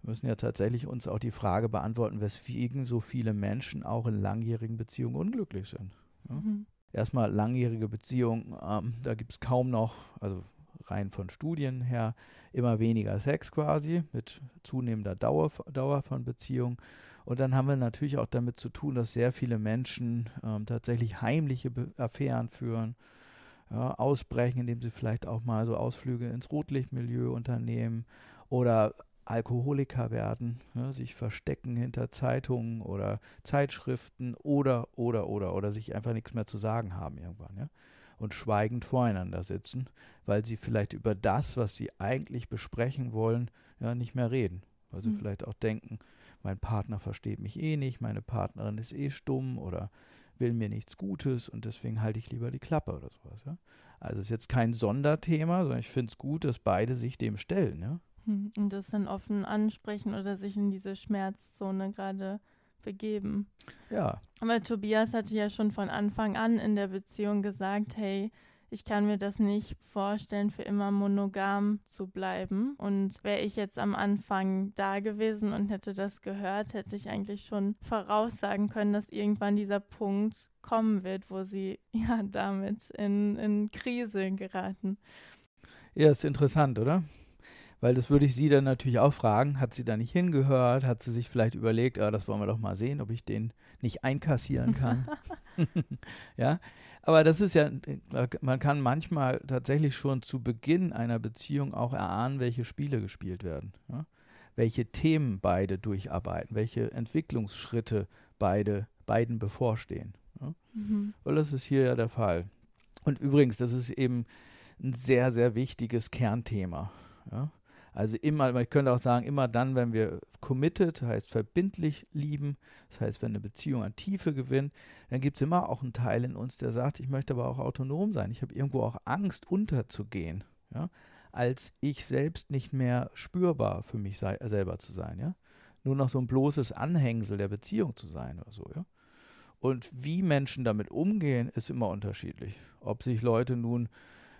Wir müssen ja tatsächlich uns auch die Frage beantworten, weswegen so viele Menschen auch in langjährigen Beziehungen unglücklich sind. Ja? Mhm erstmal langjährige Beziehungen, ähm, da gibt es kaum noch, also rein von Studien her, immer weniger Sex quasi mit zunehmender Dauer, Dauer von Beziehungen. Und dann haben wir natürlich auch damit zu tun, dass sehr viele Menschen ähm, tatsächlich heimliche Be Affären führen, ja, ausbrechen, indem sie vielleicht auch mal so Ausflüge ins Rotlichtmilieu unternehmen oder Alkoholiker werden, ja, sich verstecken hinter Zeitungen oder Zeitschriften oder, oder, oder, oder sich einfach nichts mehr zu sagen haben irgendwann, ja. Und schweigend voreinander sitzen, weil sie vielleicht über das, was sie eigentlich besprechen wollen, ja, nicht mehr reden. Weil sie mhm. vielleicht auch denken, mein Partner versteht mich eh nicht, meine Partnerin ist eh stumm oder will mir nichts Gutes und deswegen halte ich lieber die Klappe oder sowas. Ja? Also es ist jetzt kein Sonderthema, sondern ich finde es gut, dass beide sich dem stellen. Ja? Hm, und das dann offen ansprechen oder sich in diese Schmerzzone gerade begeben. Ja. Aber Tobias hatte ja schon von Anfang an in der Beziehung gesagt, hey, ich kann mir das nicht vorstellen, für immer monogam zu bleiben. Und wäre ich jetzt am Anfang da gewesen und hätte das gehört, hätte ich eigentlich schon voraussagen können, dass irgendwann dieser Punkt kommen wird, wo sie *laughs* ja damit in, in Krise geraten. Ja, ist interessant, oder? Weil das würde ich sie dann natürlich auch fragen. Hat sie da nicht hingehört? Hat sie sich vielleicht überlegt, ah, das wollen wir doch mal sehen, ob ich den nicht einkassieren kann? *laughs* *laughs* ja, aber das ist ja, man kann manchmal tatsächlich schon zu Beginn einer Beziehung auch erahnen, welche Spiele gespielt werden. Ja? Welche Themen beide durcharbeiten, welche Entwicklungsschritte beide, beiden bevorstehen. Ja? Mhm. Weil das ist hier ja der Fall. Und übrigens, das ist eben ein sehr, sehr wichtiges Kernthema. Ja? Also immer, ich könnte auch sagen, immer dann, wenn wir committed, heißt verbindlich lieben, das heißt, wenn eine Beziehung an Tiefe gewinnt, dann gibt es immer auch einen Teil in uns, der sagt, ich möchte aber auch autonom sein. Ich habe irgendwo auch Angst, unterzugehen, ja, als ich selbst nicht mehr spürbar für mich sei, selber zu sein, ja. Nur noch so ein bloßes Anhängsel der Beziehung zu sein oder so, ja. Und wie Menschen damit umgehen, ist immer unterschiedlich. Ob sich Leute nun,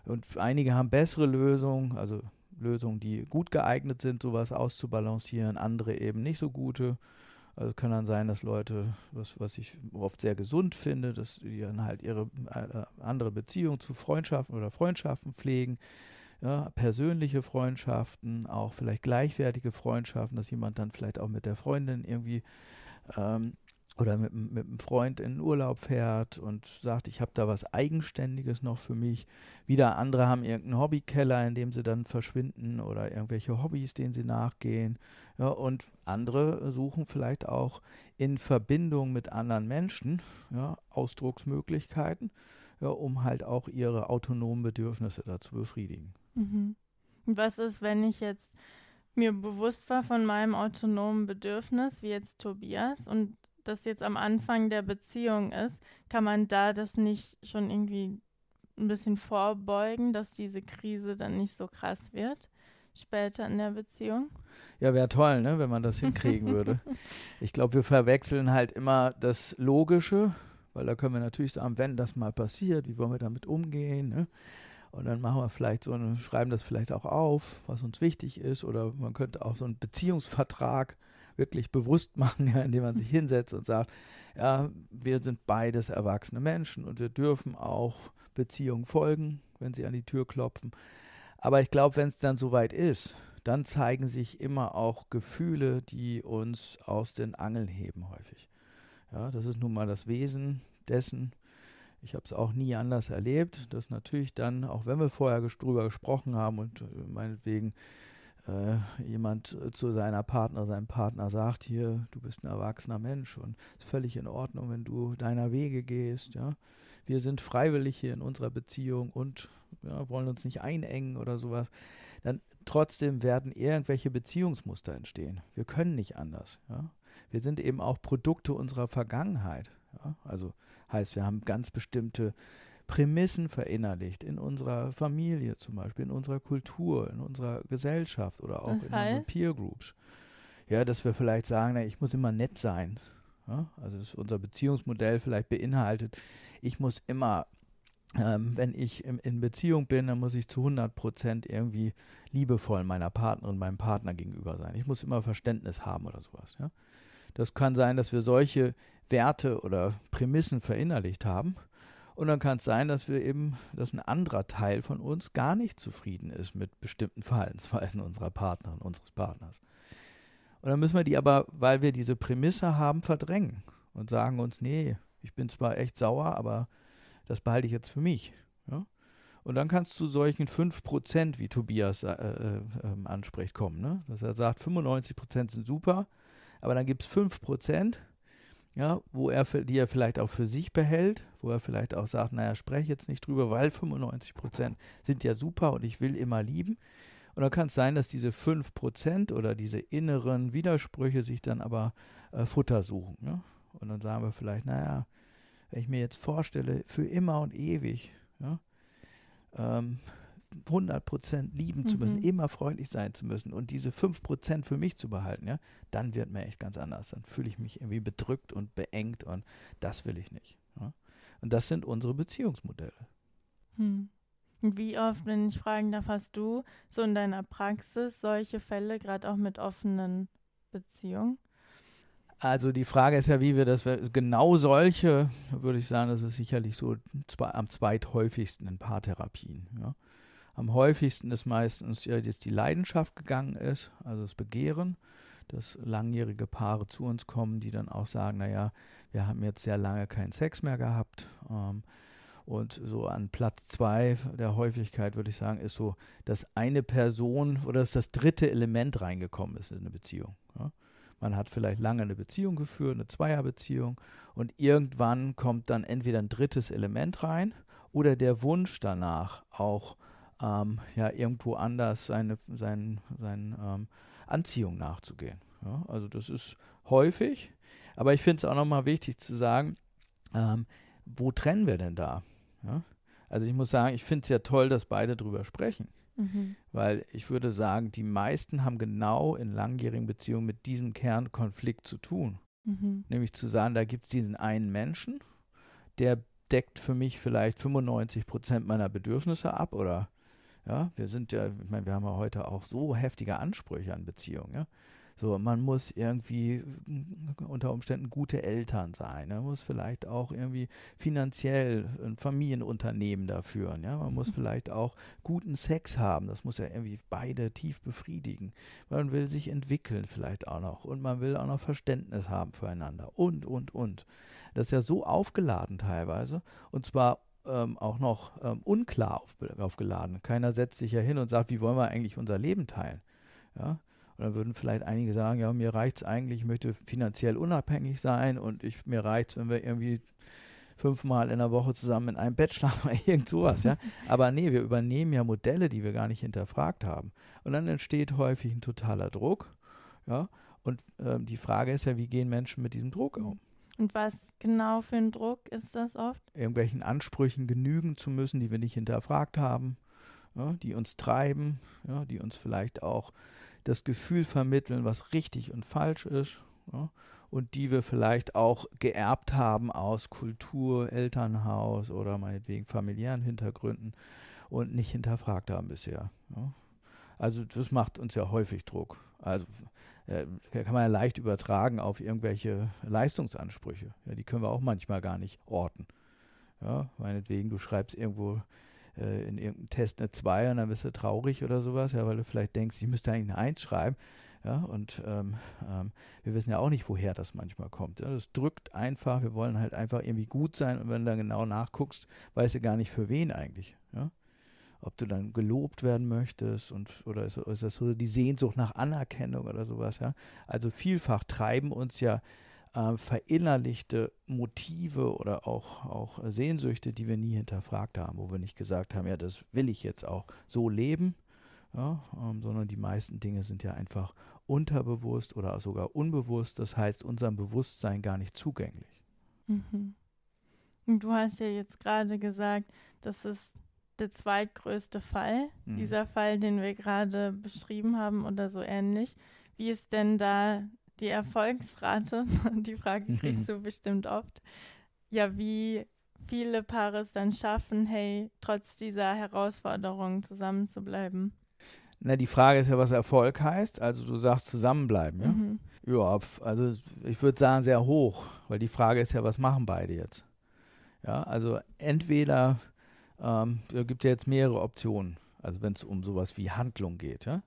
und einige haben bessere Lösungen, also Lösungen, die gut geeignet sind, sowas auszubalancieren, andere eben nicht so gute. Also kann dann sein, dass Leute, was, was ich oft sehr gesund finde, dass die dann halt ihre äh, andere Beziehung zu Freundschaften oder Freundschaften pflegen, ja, persönliche Freundschaften, auch vielleicht gleichwertige Freundschaften, dass jemand dann vielleicht auch mit der Freundin irgendwie ähm, oder mit, mit einem Freund in den Urlaub fährt und sagt, ich habe da was Eigenständiges noch für mich. Wieder andere haben irgendeinen Hobbykeller, in dem sie dann verschwinden oder irgendwelche Hobbys, denen sie nachgehen. Ja, und andere suchen vielleicht auch in Verbindung mit anderen Menschen ja, Ausdrucksmöglichkeiten, ja, um halt auch ihre autonomen Bedürfnisse da zu befriedigen. Mhm. Was ist, wenn ich jetzt mir bewusst war von meinem autonomen Bedürfnis, wie jetzt Tobias, und das jetzt am Anfang der Beziehung ist, kann man da das nicht schon irgendwie ein bisschen vorbeugen, dass diese Krise dann nicht so krass wird später in der Beziehung? Ja, wäre toll, ne, wenn man das hinkriegen würde. *laughs* Ich glaube, wir verwechseln halt immer das Logische, weil da können wir natürlich sagen, wenn das mal passiert, wie wollen wir damit umgehen? Ne? Und dann machen wir vielleicht so eine, schreiben das vielleicht auch auf, was uns wichtig ist, oder man könnte auch so einen Beziehungsvertrag wirklich bewusst *laughs* machen, ja, indem man sich hinsetzt und sagt, ja, wir sind beides erwachsene Menschen und wir dürfen auch Beziehungen folgen, wenn sie an die Tür klopfen. Aber ich glaube, wenn es dann soweit ist, dann zeigen sich immer auch Gefühle, die uns aus den Angeln heben häufig. Ja, das ist nun mal das Wesen dessen. Ich habe es auch nie anders erlebt, dass natürlich dann, auch wenn wir vorher drüber gesprochen haben und äh, meinetwegen äh, jemand zu seiner Partner, seinem Partner sagt, hier, du bist ein erwachsener Mensch und es ist völlig in Ordnung, wenn du deiner Wege gehst, ja. Wir sind freiwillig hier in unserer Beziehung und ja, wollen uns nicht einengen oder sowas. Dann trotzdem werden irgendwelche Beziehungsmuster entstehen. Wir können nicht anders, ja. Wir sind eben auch Produkte unserer Vergangenheit. Ja? Also heißt, wir haben ganz bestimmte Prämissen verinnerlicht in unserer Familie zum Beispiel, in unserer Kultur, in unserer Gesellschaft oder auch das in unseren Peer Groups. Ja, dass wir vielleicht sagen, na, ich muss immer nett sein. Ja? Also dass unser Beziehungsmodell vielleicht beinhaltet, ich muss immer, ähm, wenn ich in, in, Beziehung bin, dann muss ich zu 100 Prozent irgendwie liebevoll meiner Partnerin, meinem Partner gegenüber sein. Ich muss immer Verständnis haben oder sowas. Ja? Das kann sein, dass wir solche Werte oder Prämissen verinnerlicht haben und dann kann es sein, dass wir eben, dass ein anderer Teil von uns gar nicht zufrieden ist mit bestimmten Verhaltensweisen unserer Partnerin, unseres Partners. Und dann müssen wir die aber, weil wir diese Prämisse haben, verdrängen und sagen uns, nee, ich bin zwar echt sauer, aber das behalte ich jetzt für mich. Ja? Und dann kannst du zu solchen 5%, wie Tobias äh, äh, äh, anspricht, kommen. Ne? Dass er sagt, 95% sind super, aber dann gibt es 5%, ja, wo er, die er vielleicht auch für sich behält, wo er vielleicht auch sagt, naja, spreche jetzt nicht drüber, weil 95 Prozent sind ja super und ich will immer lieben. Und dann kann es sein, dass diese 5 Prozent oder diese inneren Widersprüche sich dann aber äh, Futter suchen. Ne? Und dann sagen wir vielleicht, naja, wenn ich mir jetzt vorstelle, für immer und ewig, ja, ähm, 100% lieben mhm. zu müssen, mhm. immer freundlich sein zu müssen und diese 5% für mich zu behalten, ja, dann wird mir echt ganz anders. Dann fühle ich mich irgendwie bedrückt und beengt und das will ich nicht. Ja. Und das sind unsere Beziehungsmodelle. Hm. Wie oft, wenn ich fragen darf, hast du so in deiner Praxis solche Fälle, gerade auch mit offenen Beziehungen? Also die Frage ist ja, wie wir das, genau solche, würde ich sagen, das ist sicherlich so am zweithäufigsten in Paartherapien. Ja. Am häufigsten ist meistens, ja, dass die Leidenschaft gegangen ist, also das Begehren, dass langjährige Paare zu uns kommen, die dann auch sagen, naja, wir haben jetzt sehr lange keinen Sex mehr gehabt. Ähm, und so an Platz zwei der Häufigkeit würde ich sagen, ist so, dass eine Person oder dass das dritte Element reingekommen ist in eine Beziehung. Ja? Man hat vielleicht lange eine Beziehung geführt, eine Zweierbeziehung und irgendwann kommt dann entweder ein drittes Element rein oder der Wunsch danach auch ähm, ja irgendwo anders seine, sein, seine ähm, Anziehung nachzugehen. Ja? Also das ist häufig, aber ich finde es auch nochmal wichtig zu sagen, ähm, wo trennen wir denn da? Ja? Also ich muss sagen, ich finde es ja toll, dass beide drüber sprechen. Mhm. Weil ich würde sagen, die meisten haben genau in langjährigen Beziehungen mit diesem Kernkonflikt zu tun. Mhm. Nämlich zu sagen, da gibt es diesen einen Menschen, der deckt für mich vielleicht 95 Prozent meiner Bedürfnisse ab oder ja, wir sind ja, ich meine, wir haben ja heute auch so heftige Ansprüche an Beziehungen, ja. So, man muss irgendwie unter Umständen gute Eltern sein. Man muss vielleicht auch irgendwie finanziell ein Familienunternehmen da führen. Ja? Man muss *laughs* vielleicht auch guten Sex haben. Das muss ja irgendwie beide tief befriedigen. Man will sich entwickeln vielleicht auch noch. Und man will auch noch Verständnis haben füreinander. Und, und, und. Das ist ja so aufgeladen teilweise. Und zwar ähm, auch noch ähm, unklar auf, aufgeladen. Keiner setzt sich ja hin und sagt, wie wollen wir eigentlich unser Leben teilen? Ja, und dann würden vielleicht einige sagen, ja, mir reicht es eigentlich, ich möchte finanziell unabhängig sein und ich, mir reicht es, wenn wir irgendwie fünfmal in der Woche zusammen in einem Bett schlafen oder *laughs* irgend sowas, ja. Aber nee, wir übernehmen ja Modelle, die wir gar nicht hinterfragt haben. Und dann entsteht häufig ein totaler Druck, ja. Und ähm, die Frage ist ja, wie gehen Menschen mit diesem Druck um? Und was genau für ein Druck ist das oft? Irgendwelchen Ansprüchen genügen zu müssen, die wir nicht hinterfragt haben, ja, die uns treiben, ja, die uns vielleicht auch das Gefühl vermitteln, was richtig und falsch ist. Ja, und die wir vielleicht auch geerbt haben aus Kultur, Elternhaus oder meinetwegen familiären Hintergründen und nicht hinterfragt haben bisher. Also das macht uns ja häufig Druck. Also äh, kann man ja leicht übertragen auf irgendwelche Leistungsansprüche. Ja, die können wir auch manchmal gar nicht orten. Ja, meinetwegen, du schreibst irgendwo äh, in irgendeinem Test eine 2 und dann bist du traurig oder sowas, ja, weil du vielleicht denkst, ich müsste eigentlich eine 1 schreiben. Ja, und ähm, ähm, wir wissen ja auch nicht, woher das manchmal kommt. Ja. Das drückt einfach, wir wollen halt einfach irgendwie gut sein und wenn du dann genau nachguckst, weißt du gar nicht für wen eigentlich. Ja. Ob du dann gelobt werden möchtest und oder ist, ist das so die Sehnsucht nach Anerkennung oder sowas, ja. Also vielfach treiben uns ja äh, verinnerlichte Motive oder auch, auch Sehnsüchte, die wir nie hinterfragt haben, wo wir nicht gesagt haben, ja, das will ich jetzt auch so leben, ja, ähm, sondern die meisten Dinge sind ja einfach unterbewusst oder sogar unbewusst, das heißt unserem Bewusstsein gar nicht zugänglich. Mhm. Du hast ja jetzt gerade gesagt, das ist der zweitgrößte Fall, mhm. dieser Fall, den wir gerade beschrieben haben oder so ähnlich. Wie ist denn da die Erfolgsrate, *laughs* die Frage kriegst du bestimmt oft, ja, wie viele Paare es dann schaffen, hey, trotz dieser Herausforderungen zusammenzubleiben. Na, die Frage ist ja, was Erfolg heißt. Also du sagst zusammenbleiben, ja? Mhm. Ja, also ich würde sagen sehr hoch, weil die Frage ist ja, was machen beide jetzt? Ja, also entweder ähm, gibt ja jetzt mehrere Optionen, also wenn es um sowas wie Handlung geht, ja.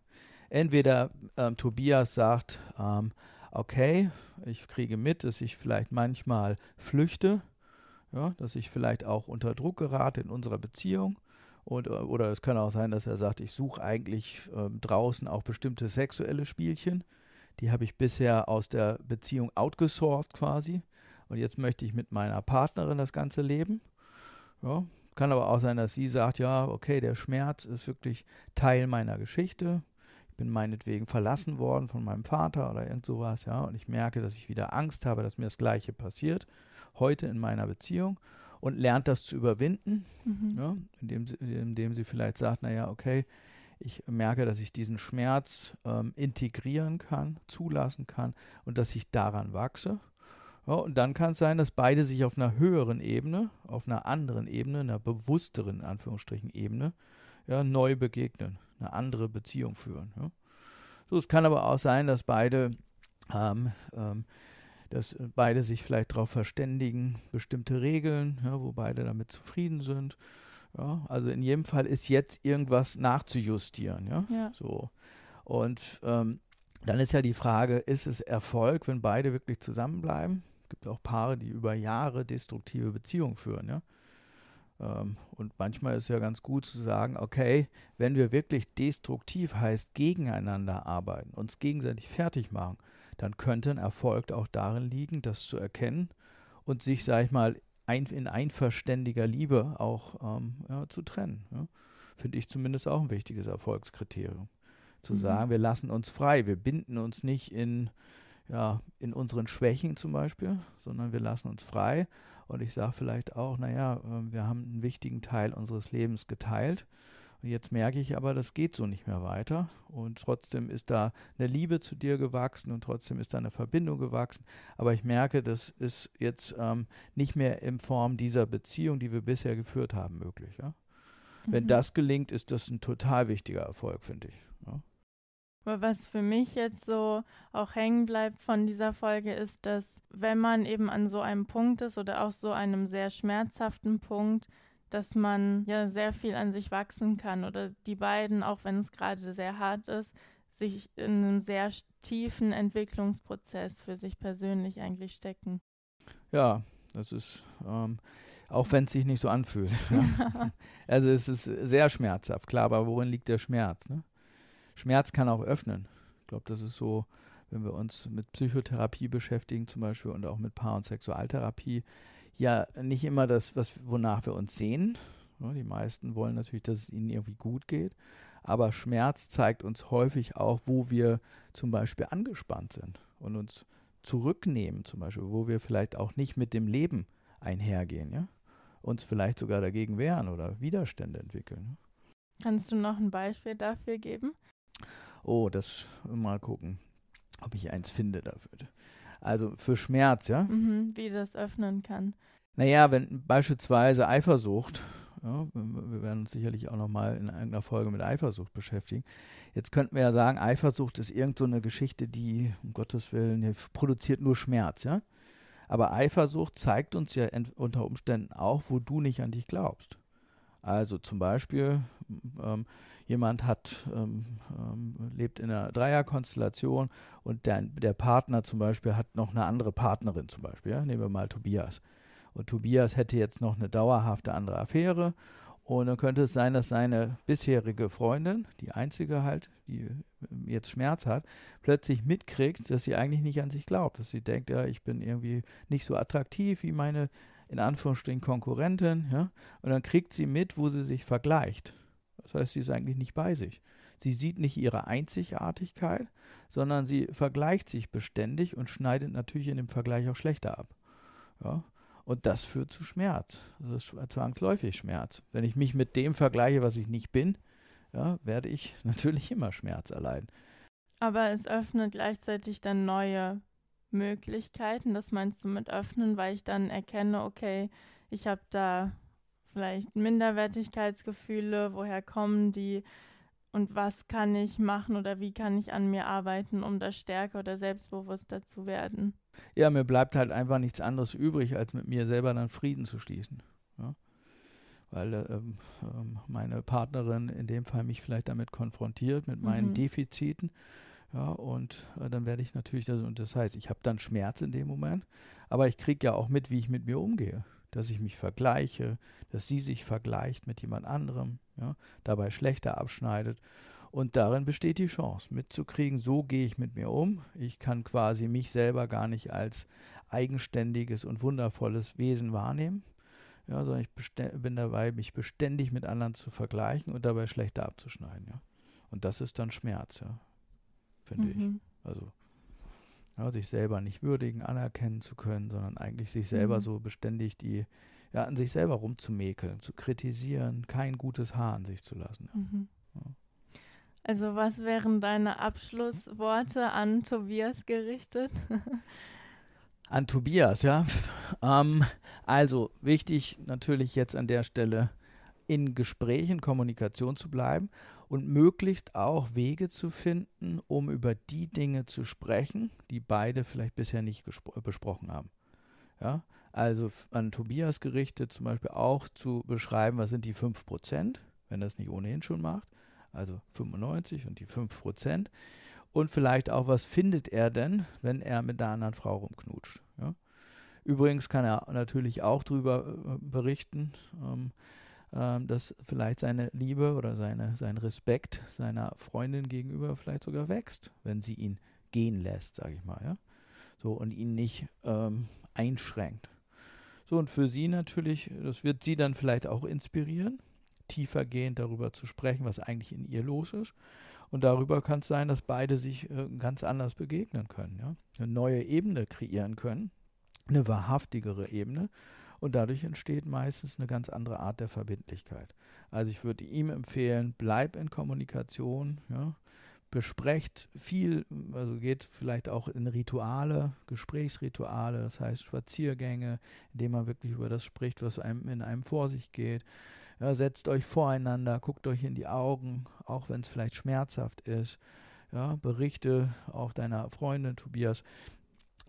Entweder ähm, Tobias sagt, ähm, okay, ich kriege mit, dass ich vielleicht manchmal flüchte, ja, dass ich vielleicht auch unter Druck gerate in unserer Beziehung. Und, äh, oder es kann auch sein, dass er sagt, ich suche eigentlich äh, draußen auch bestimmte sexuelle Spielchen. Die habe ich bisher aus der Beziehung outgesourced quasi. Und jetzt möchte ich mit meiner Partnerin das Ganze leben. Ja, kann aber auch sein, dass sie sagt, ja, okay, der Schmerz ist wirklich Teil meiner Geschichte bin meinetwegen verlassen worden von meinem Vater oder irgend sowas, ja, und ich merke, dass ich wieder Angst habe, dass mir das Gleiche passiert. heute in meiner Beziehung und lernt das zu überwinden, Mhm. ja, indem, sie, indem sie vielleicht sagt, naja, okay, ich merke, dass ich diesen Schmerz ähm, integrieren kann, zulassen kann und dass ich daran wachse. Ja, und dann kann es sein, dass beide sich auf einer höheren Ebene, auf einer anderen Ebene, einer bewussteren, in Anführungsstrichen, Ebene, ja, neu begegnen, eine andere Beziehung führen. Ja. So, es kann aber auch sein, dass beide, ähm, ähm, dass beide sich vielleicht darauf verständigen, bestimmte Regeln, ja, wo beide damit zufrieden sind. Ja, also in jedem Fall ist jetzt irgendwas nachzujustieren. Ja, Ja. so. Und ähm, dann ist ja die Frage, ist es Erfolg, wenn beide wirklich zusammenbleiben? Es gibt auch Paare, die über Jahre destruktive Beziehungen führen, ja. Ähm, und manchmal ist ja ganz gut zu sagen, okay, wenn wir wirklich destruktiv heißt, gegeneinander arbeiten, uns gegenseitig fertig machen, dann könnte ein Erfolg auch darin liegen, das zu erkennen und sich, sag ich mal, ein, in einverständiger Liebe auch ähm, ja, zu trennen. Ja. Finde ich zumindest auch ein wichtiges Erfolgskriterium. Zu Mhm. sagen, wir lassen uns frei, wir binden uns nicht in, ja, in unseren Schwächen zum Beispiel, sondern wir lassen uns frei. Und ich sage vielleicht auch, naja, äh, wir haben einen wichtigen Teil unseres Lebens geteilt. Und jetzt merke ich aber, das geht so nicht mehr weiter. Und trotzdem ist da eine Liebe zu dir gewachsen und trotzdem ist da eine Verbindung gewachsen. Aber ich merke, das ist jetzt ähm, nicht mehr in Form dieser Beziehung, die wir bisher geführt haben, möglich. Ja? Wenn Mhm. das gelingt, ist das ein total wichtiger Erfolg, finde ich. Aber was für mich jetzt so auch hängen bleibt von dieser Folge ist, dass wenn man eben an so einem Punkt ist oder auch so einem sehr schmerzhaften Punkt, dass man ja sehr viel an sich wachsen kann oder die beiden, auch wenn es gerade sehr hart ist, sich in einem sehr tiefen Entwicklungsprozess für sich persönlich eigentlich stecken. Ja, das ist, ähm, auch wenn es sich nicht so anfühlt. *laughs* *laughs* Also es ist sehr schmerzhaft, klar, aber worin liegt der Schmerz? Ne? Schmerz kann auch öffnen. Ich glaube, das ist so, wenn wir uns mit Psychotherapie beschäftigen zum Beispiel und auch mit Paar- und Sexualtherapie, ja nicht immer das, was, wonach wir uns sehen. Die meisten wollen natürlich, dass es ihnen irgendwie gut geht. Aber Schmerz zeigt uns häufig auch, wo wir zum Beispiel angespannt sind und uns zurücknehmen, zum Beispiel, wo wir vielleicht auch nicht mit dem Leben einhergehen, ja, uns vielleicht sogar dagegen wehren oder Widerstände entwickeln. Kannst du noch ein Beispiel dafür geben? Oh, das mal gucken, ob ich eins finde dafür. Also für Schmerz, ja. Mhm, wie das öffnen kann. Naja, wenn beispielsweise Eifersucht, ja, wir werden uns sicherlich auch nochmal in irgendeiner Folge mit Eifersucht beschäftigen. Jetzt könnten wir ja sagen, Eifersucht ist irgend so eine Geschichte, die, um Gottes Willen, produziert nur Schmerz, ja. Aber Eifersucht zeigt uns ja unter Umständen auch, wo du nicht an dich glaubst. Also zum Beispiel, ähm, jemand hat, ähm, ähm, lebt in einer Dreierkonstellation und der, der Partner zum Beispiel hat noch eine andere Partnerin zum Beispiel. Ja? Nehmen wir mal Tobias. Und Tobias hätte jetzt noch eine dauerhafte andere Affäre. Und dann könnte es sein, dass seine bisherige Freundin, die einzige halt, die ähm, jetzt Schmerz hat, plötzlich mitkriegt, dass sie eigentlich nicht an sich glaubt. Dass sie denkt, ja, ich bin irgendwie nicht so attraktiv wie meine, in Anführungsstrichen, Konkurrentin. Ja? Und dann kriegt sie mit, wo sie sich vergleicht. Das heißt, sie ist eigentlich nicht bei sich. Sie sieht nicht ihre Einzigartigkeit, sondern sie vergleicht sich beständig und schneidet natürlich in dem Vergleich auch schlechter ab. Ja? Und das führt zu Schmerz. Das ist zwangsläufig Schmerz. Wenn ich mich mit dem vergleiche, was ich nicht bin, ja, werde ich *laughs* natürlich immer Schmerz erleiden. Aber es öffnet gleichzeitig dann neue Möglichkeiten. Das meinst du mit öffnen, weil ich dann erkenne, okay, ich habe da vielleicht Minderwertigkeitsgefühle, woher kommen die und was kann ich machen oder wie kann ich an mir arbeiten, um da stärker oder selbstbewusster zu werden. Ja, mir bleibt halt einfach nichts anderes übrig, als mit mir selber dann Frieden zu schließen. Ja? Weil äh, ähm, ähm, meine Partnerin in dem Fall mich vielleicht damit konfrontiert, mit meinen Mhm. Defiziten. Ja, und äh, dann werde ich natürlich, das, und das heißt, ich habe dann Schmerz in dem Moment, aber ich kriege ja auch mit, wie ich mit mir umgehe. Dass ich mich vergleiche, dass sie sich vergleicht mit jemand anderem, ja, dabei schlechter abschneidet. Und darin besteht die Chance, mitzukriegen, so gehe ich mit mir um. Ich kann quasi mich selber gar nicht als eigenständiges und wundervolles Wesen wahrnehmen, ja, sondern ich bin dabei, mich beständig mit anderen zu vergleichen und dabei schlechter abzuschneiden. Ja. Und das ist dann Schmerz, ja, finde ich. Mhm. Also, Ja, sich selber nicht würdigen, anerkennen zu können, sondern eigentlich sich selber Mhm. so beständig die, ja, an sich selber rumzumäkeln, zu kritisieren, kein gutes Haar an sich zu lassen. Mhm. Ja. Also was wären deine Abschlussworte an Tobias gerichtet? *laughs* An Tobias, ja. ähm, also wichtig natürlich jetzt an der Stelle in Gesprächen, Kommunikation zu bleiben und möglichst auch Wege zu finden, um über die Dinge zu sprechen, die beide vielleicht bisher nicht gespro- besprochen haben. Ja, also an Tobias gerichtet zum Beispiel auch zu beschreiben, was sind die 5%, wenn es nicht ohnehin schon macht, also 95 und die 5%. Und vielleicht auch, was findet er denn, wenn er mit einer anderen Frau rumknutscht. Ja? Übrigens kann er natürlich auch darüber äh, berichten, ähm, ähm, dass vielleicht seine Liebe oder seine, sein Respekt seiner Freundin gegenüber vielleicht sogar wächst, wenn sie ihn gehen lässt, sage ich mal. Ja? So, und ihn nicht ähm, einschränkt. So, und für sie natürlich, das wird sie dann vielleicht auch inspirieren, tiefergehend darüber zu sprechen, was eigentlich in ihr los ist. Und darüber kann es sein, dass beide sich äh, ganz anders begegnen können, ja? eine neue Ebene kreieren können, eine wahrhaftigere Ebene. Und dadurch entsteht meistens eine ganz andere Art der Verbindlichkeit. Also ich würde ihm empfehlen, bleib in Kommunikation, ja? besprecht viel, also geht vielleicht auch in Rituale, Gesprächsrituale, das heißt Spaziergänge, indem man wirklich über das spricht, was einem in einem vor sich geht. Ja, setzt euch voreinander, guckt euch in die Augen, auch wenn es vielleicht schmerzhaft ist. Ja, berichte auch deiner Freundin Tobias,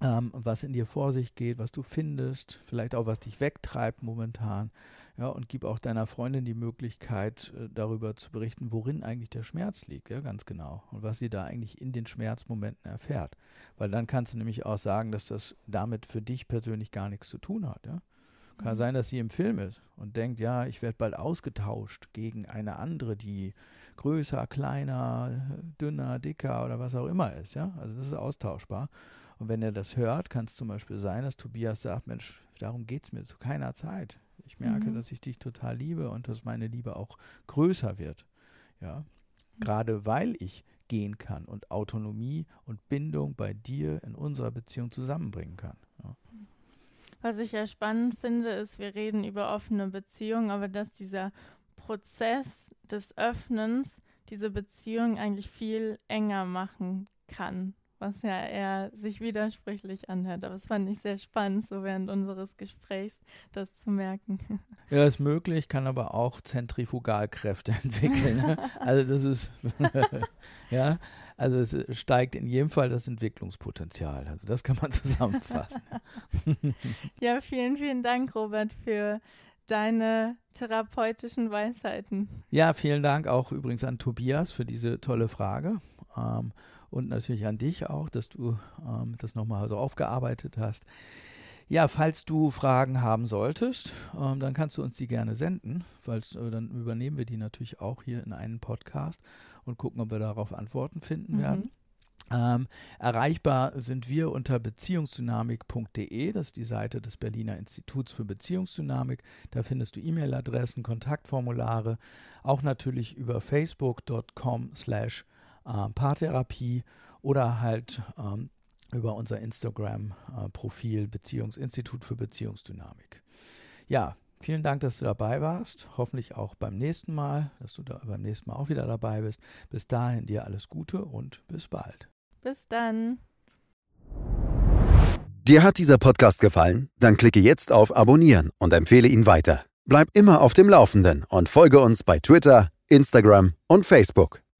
ähm, was in dir vor sich geht, was du findest, vielleicht auch was dich wegtreibt momentan. Ja, und gib auch deiner Freundin die Möglichkeit, äh, darüber zu berichten, worin eigentlich der Schmerz liegt, ja, ganz genau. Und was sie da eigentlich in den Schmerzmomenten erfährt. Weil dann kannst du nämlich auch sagen, dass das damit für dich persönlich gar nichts zu tun hat, ja. Kann sein, dass sie im Film ist und denkt, ja, ich werde bald ausgetauscht gegen eine andere, die größer, kleiner, dünner, dicker oder was auch immer ist, ja. Also das ist austauschbar. Und wenn er das hört, kann es zum Beispiel sein, dass Tobias sagt, Mensch, darum geht es mir zu keiner Zeit. Ich merke, Mhm. dass ich dich total liebe und dass meine Liebe auch größer wird. Ja. Gerade weil ich gehen kann und Autonomie und Bindung bei dir in unserer Beziehung zusammenbringen kann. Ja. Was ich ja spannend finde, ist, wir reden über offene Beziehungen, aber dass dieser Prozess des Öffnens diese Beziehung eigentlich viel enger machen kann, was ja eher sich widersprüchlich anhört. Aber es fand ich sehr spannend, so während unseres Gesprächs das zu merken. *laughs* Ja, ist möglich, kann aber auch Zentrifugalkräfte *laughs* entwickeln. ne? also das ist, *laughs* ja, also es steigt in jedem Fall das Entwicklungspotenzial. Also das kann man zusammenfassen. Ja, vielen, vielen Dank, Robert, für deine therapeutischen Weisheiten. Ja, vielen Dank auch übrigens an Tobias für diese tolle Frage. Ähm, und natürlich an dich auch, dass du ähm, das nochmal so aufgearbeitet hast. Ja, falls du Fragen haben solltest, ähm, dann kannst du uns die gerne senden, falls, äh, dann übernehmen wir die natürlich auch hier in einen Podcast und gucken, ob wir darauf Antworten finden Mhm. werden. Ähm, erreichbar sind wir unter beziehungsdynamik.de, das ist die Seite des Berliner Instituts für Beziehungsdynamik. Da findest du E-Mail-Adressen, Kontaktformulare, auch natürlich über facebook.com slash äh, Paartherapie oder halt ähm, über unser Instagram-Profil Beziehungsinstitut für Beziehungsdynamik. Ja, vielen Dank, dass du dabei warst. Hoffentlich auch beim nächsten Mal, dass du da beim nächsten Mal auch wieder dabei bist. Bis dahin dir alles Gute und bis bald. Bis dann. Dir hat dieser Podcast gefallen? Dann klicke jetzt auf Abonnieren und empfehle ihn weiter. Bleib immer auf dem Laufenden und folge uns bei Twitter, Instagram und Facebook.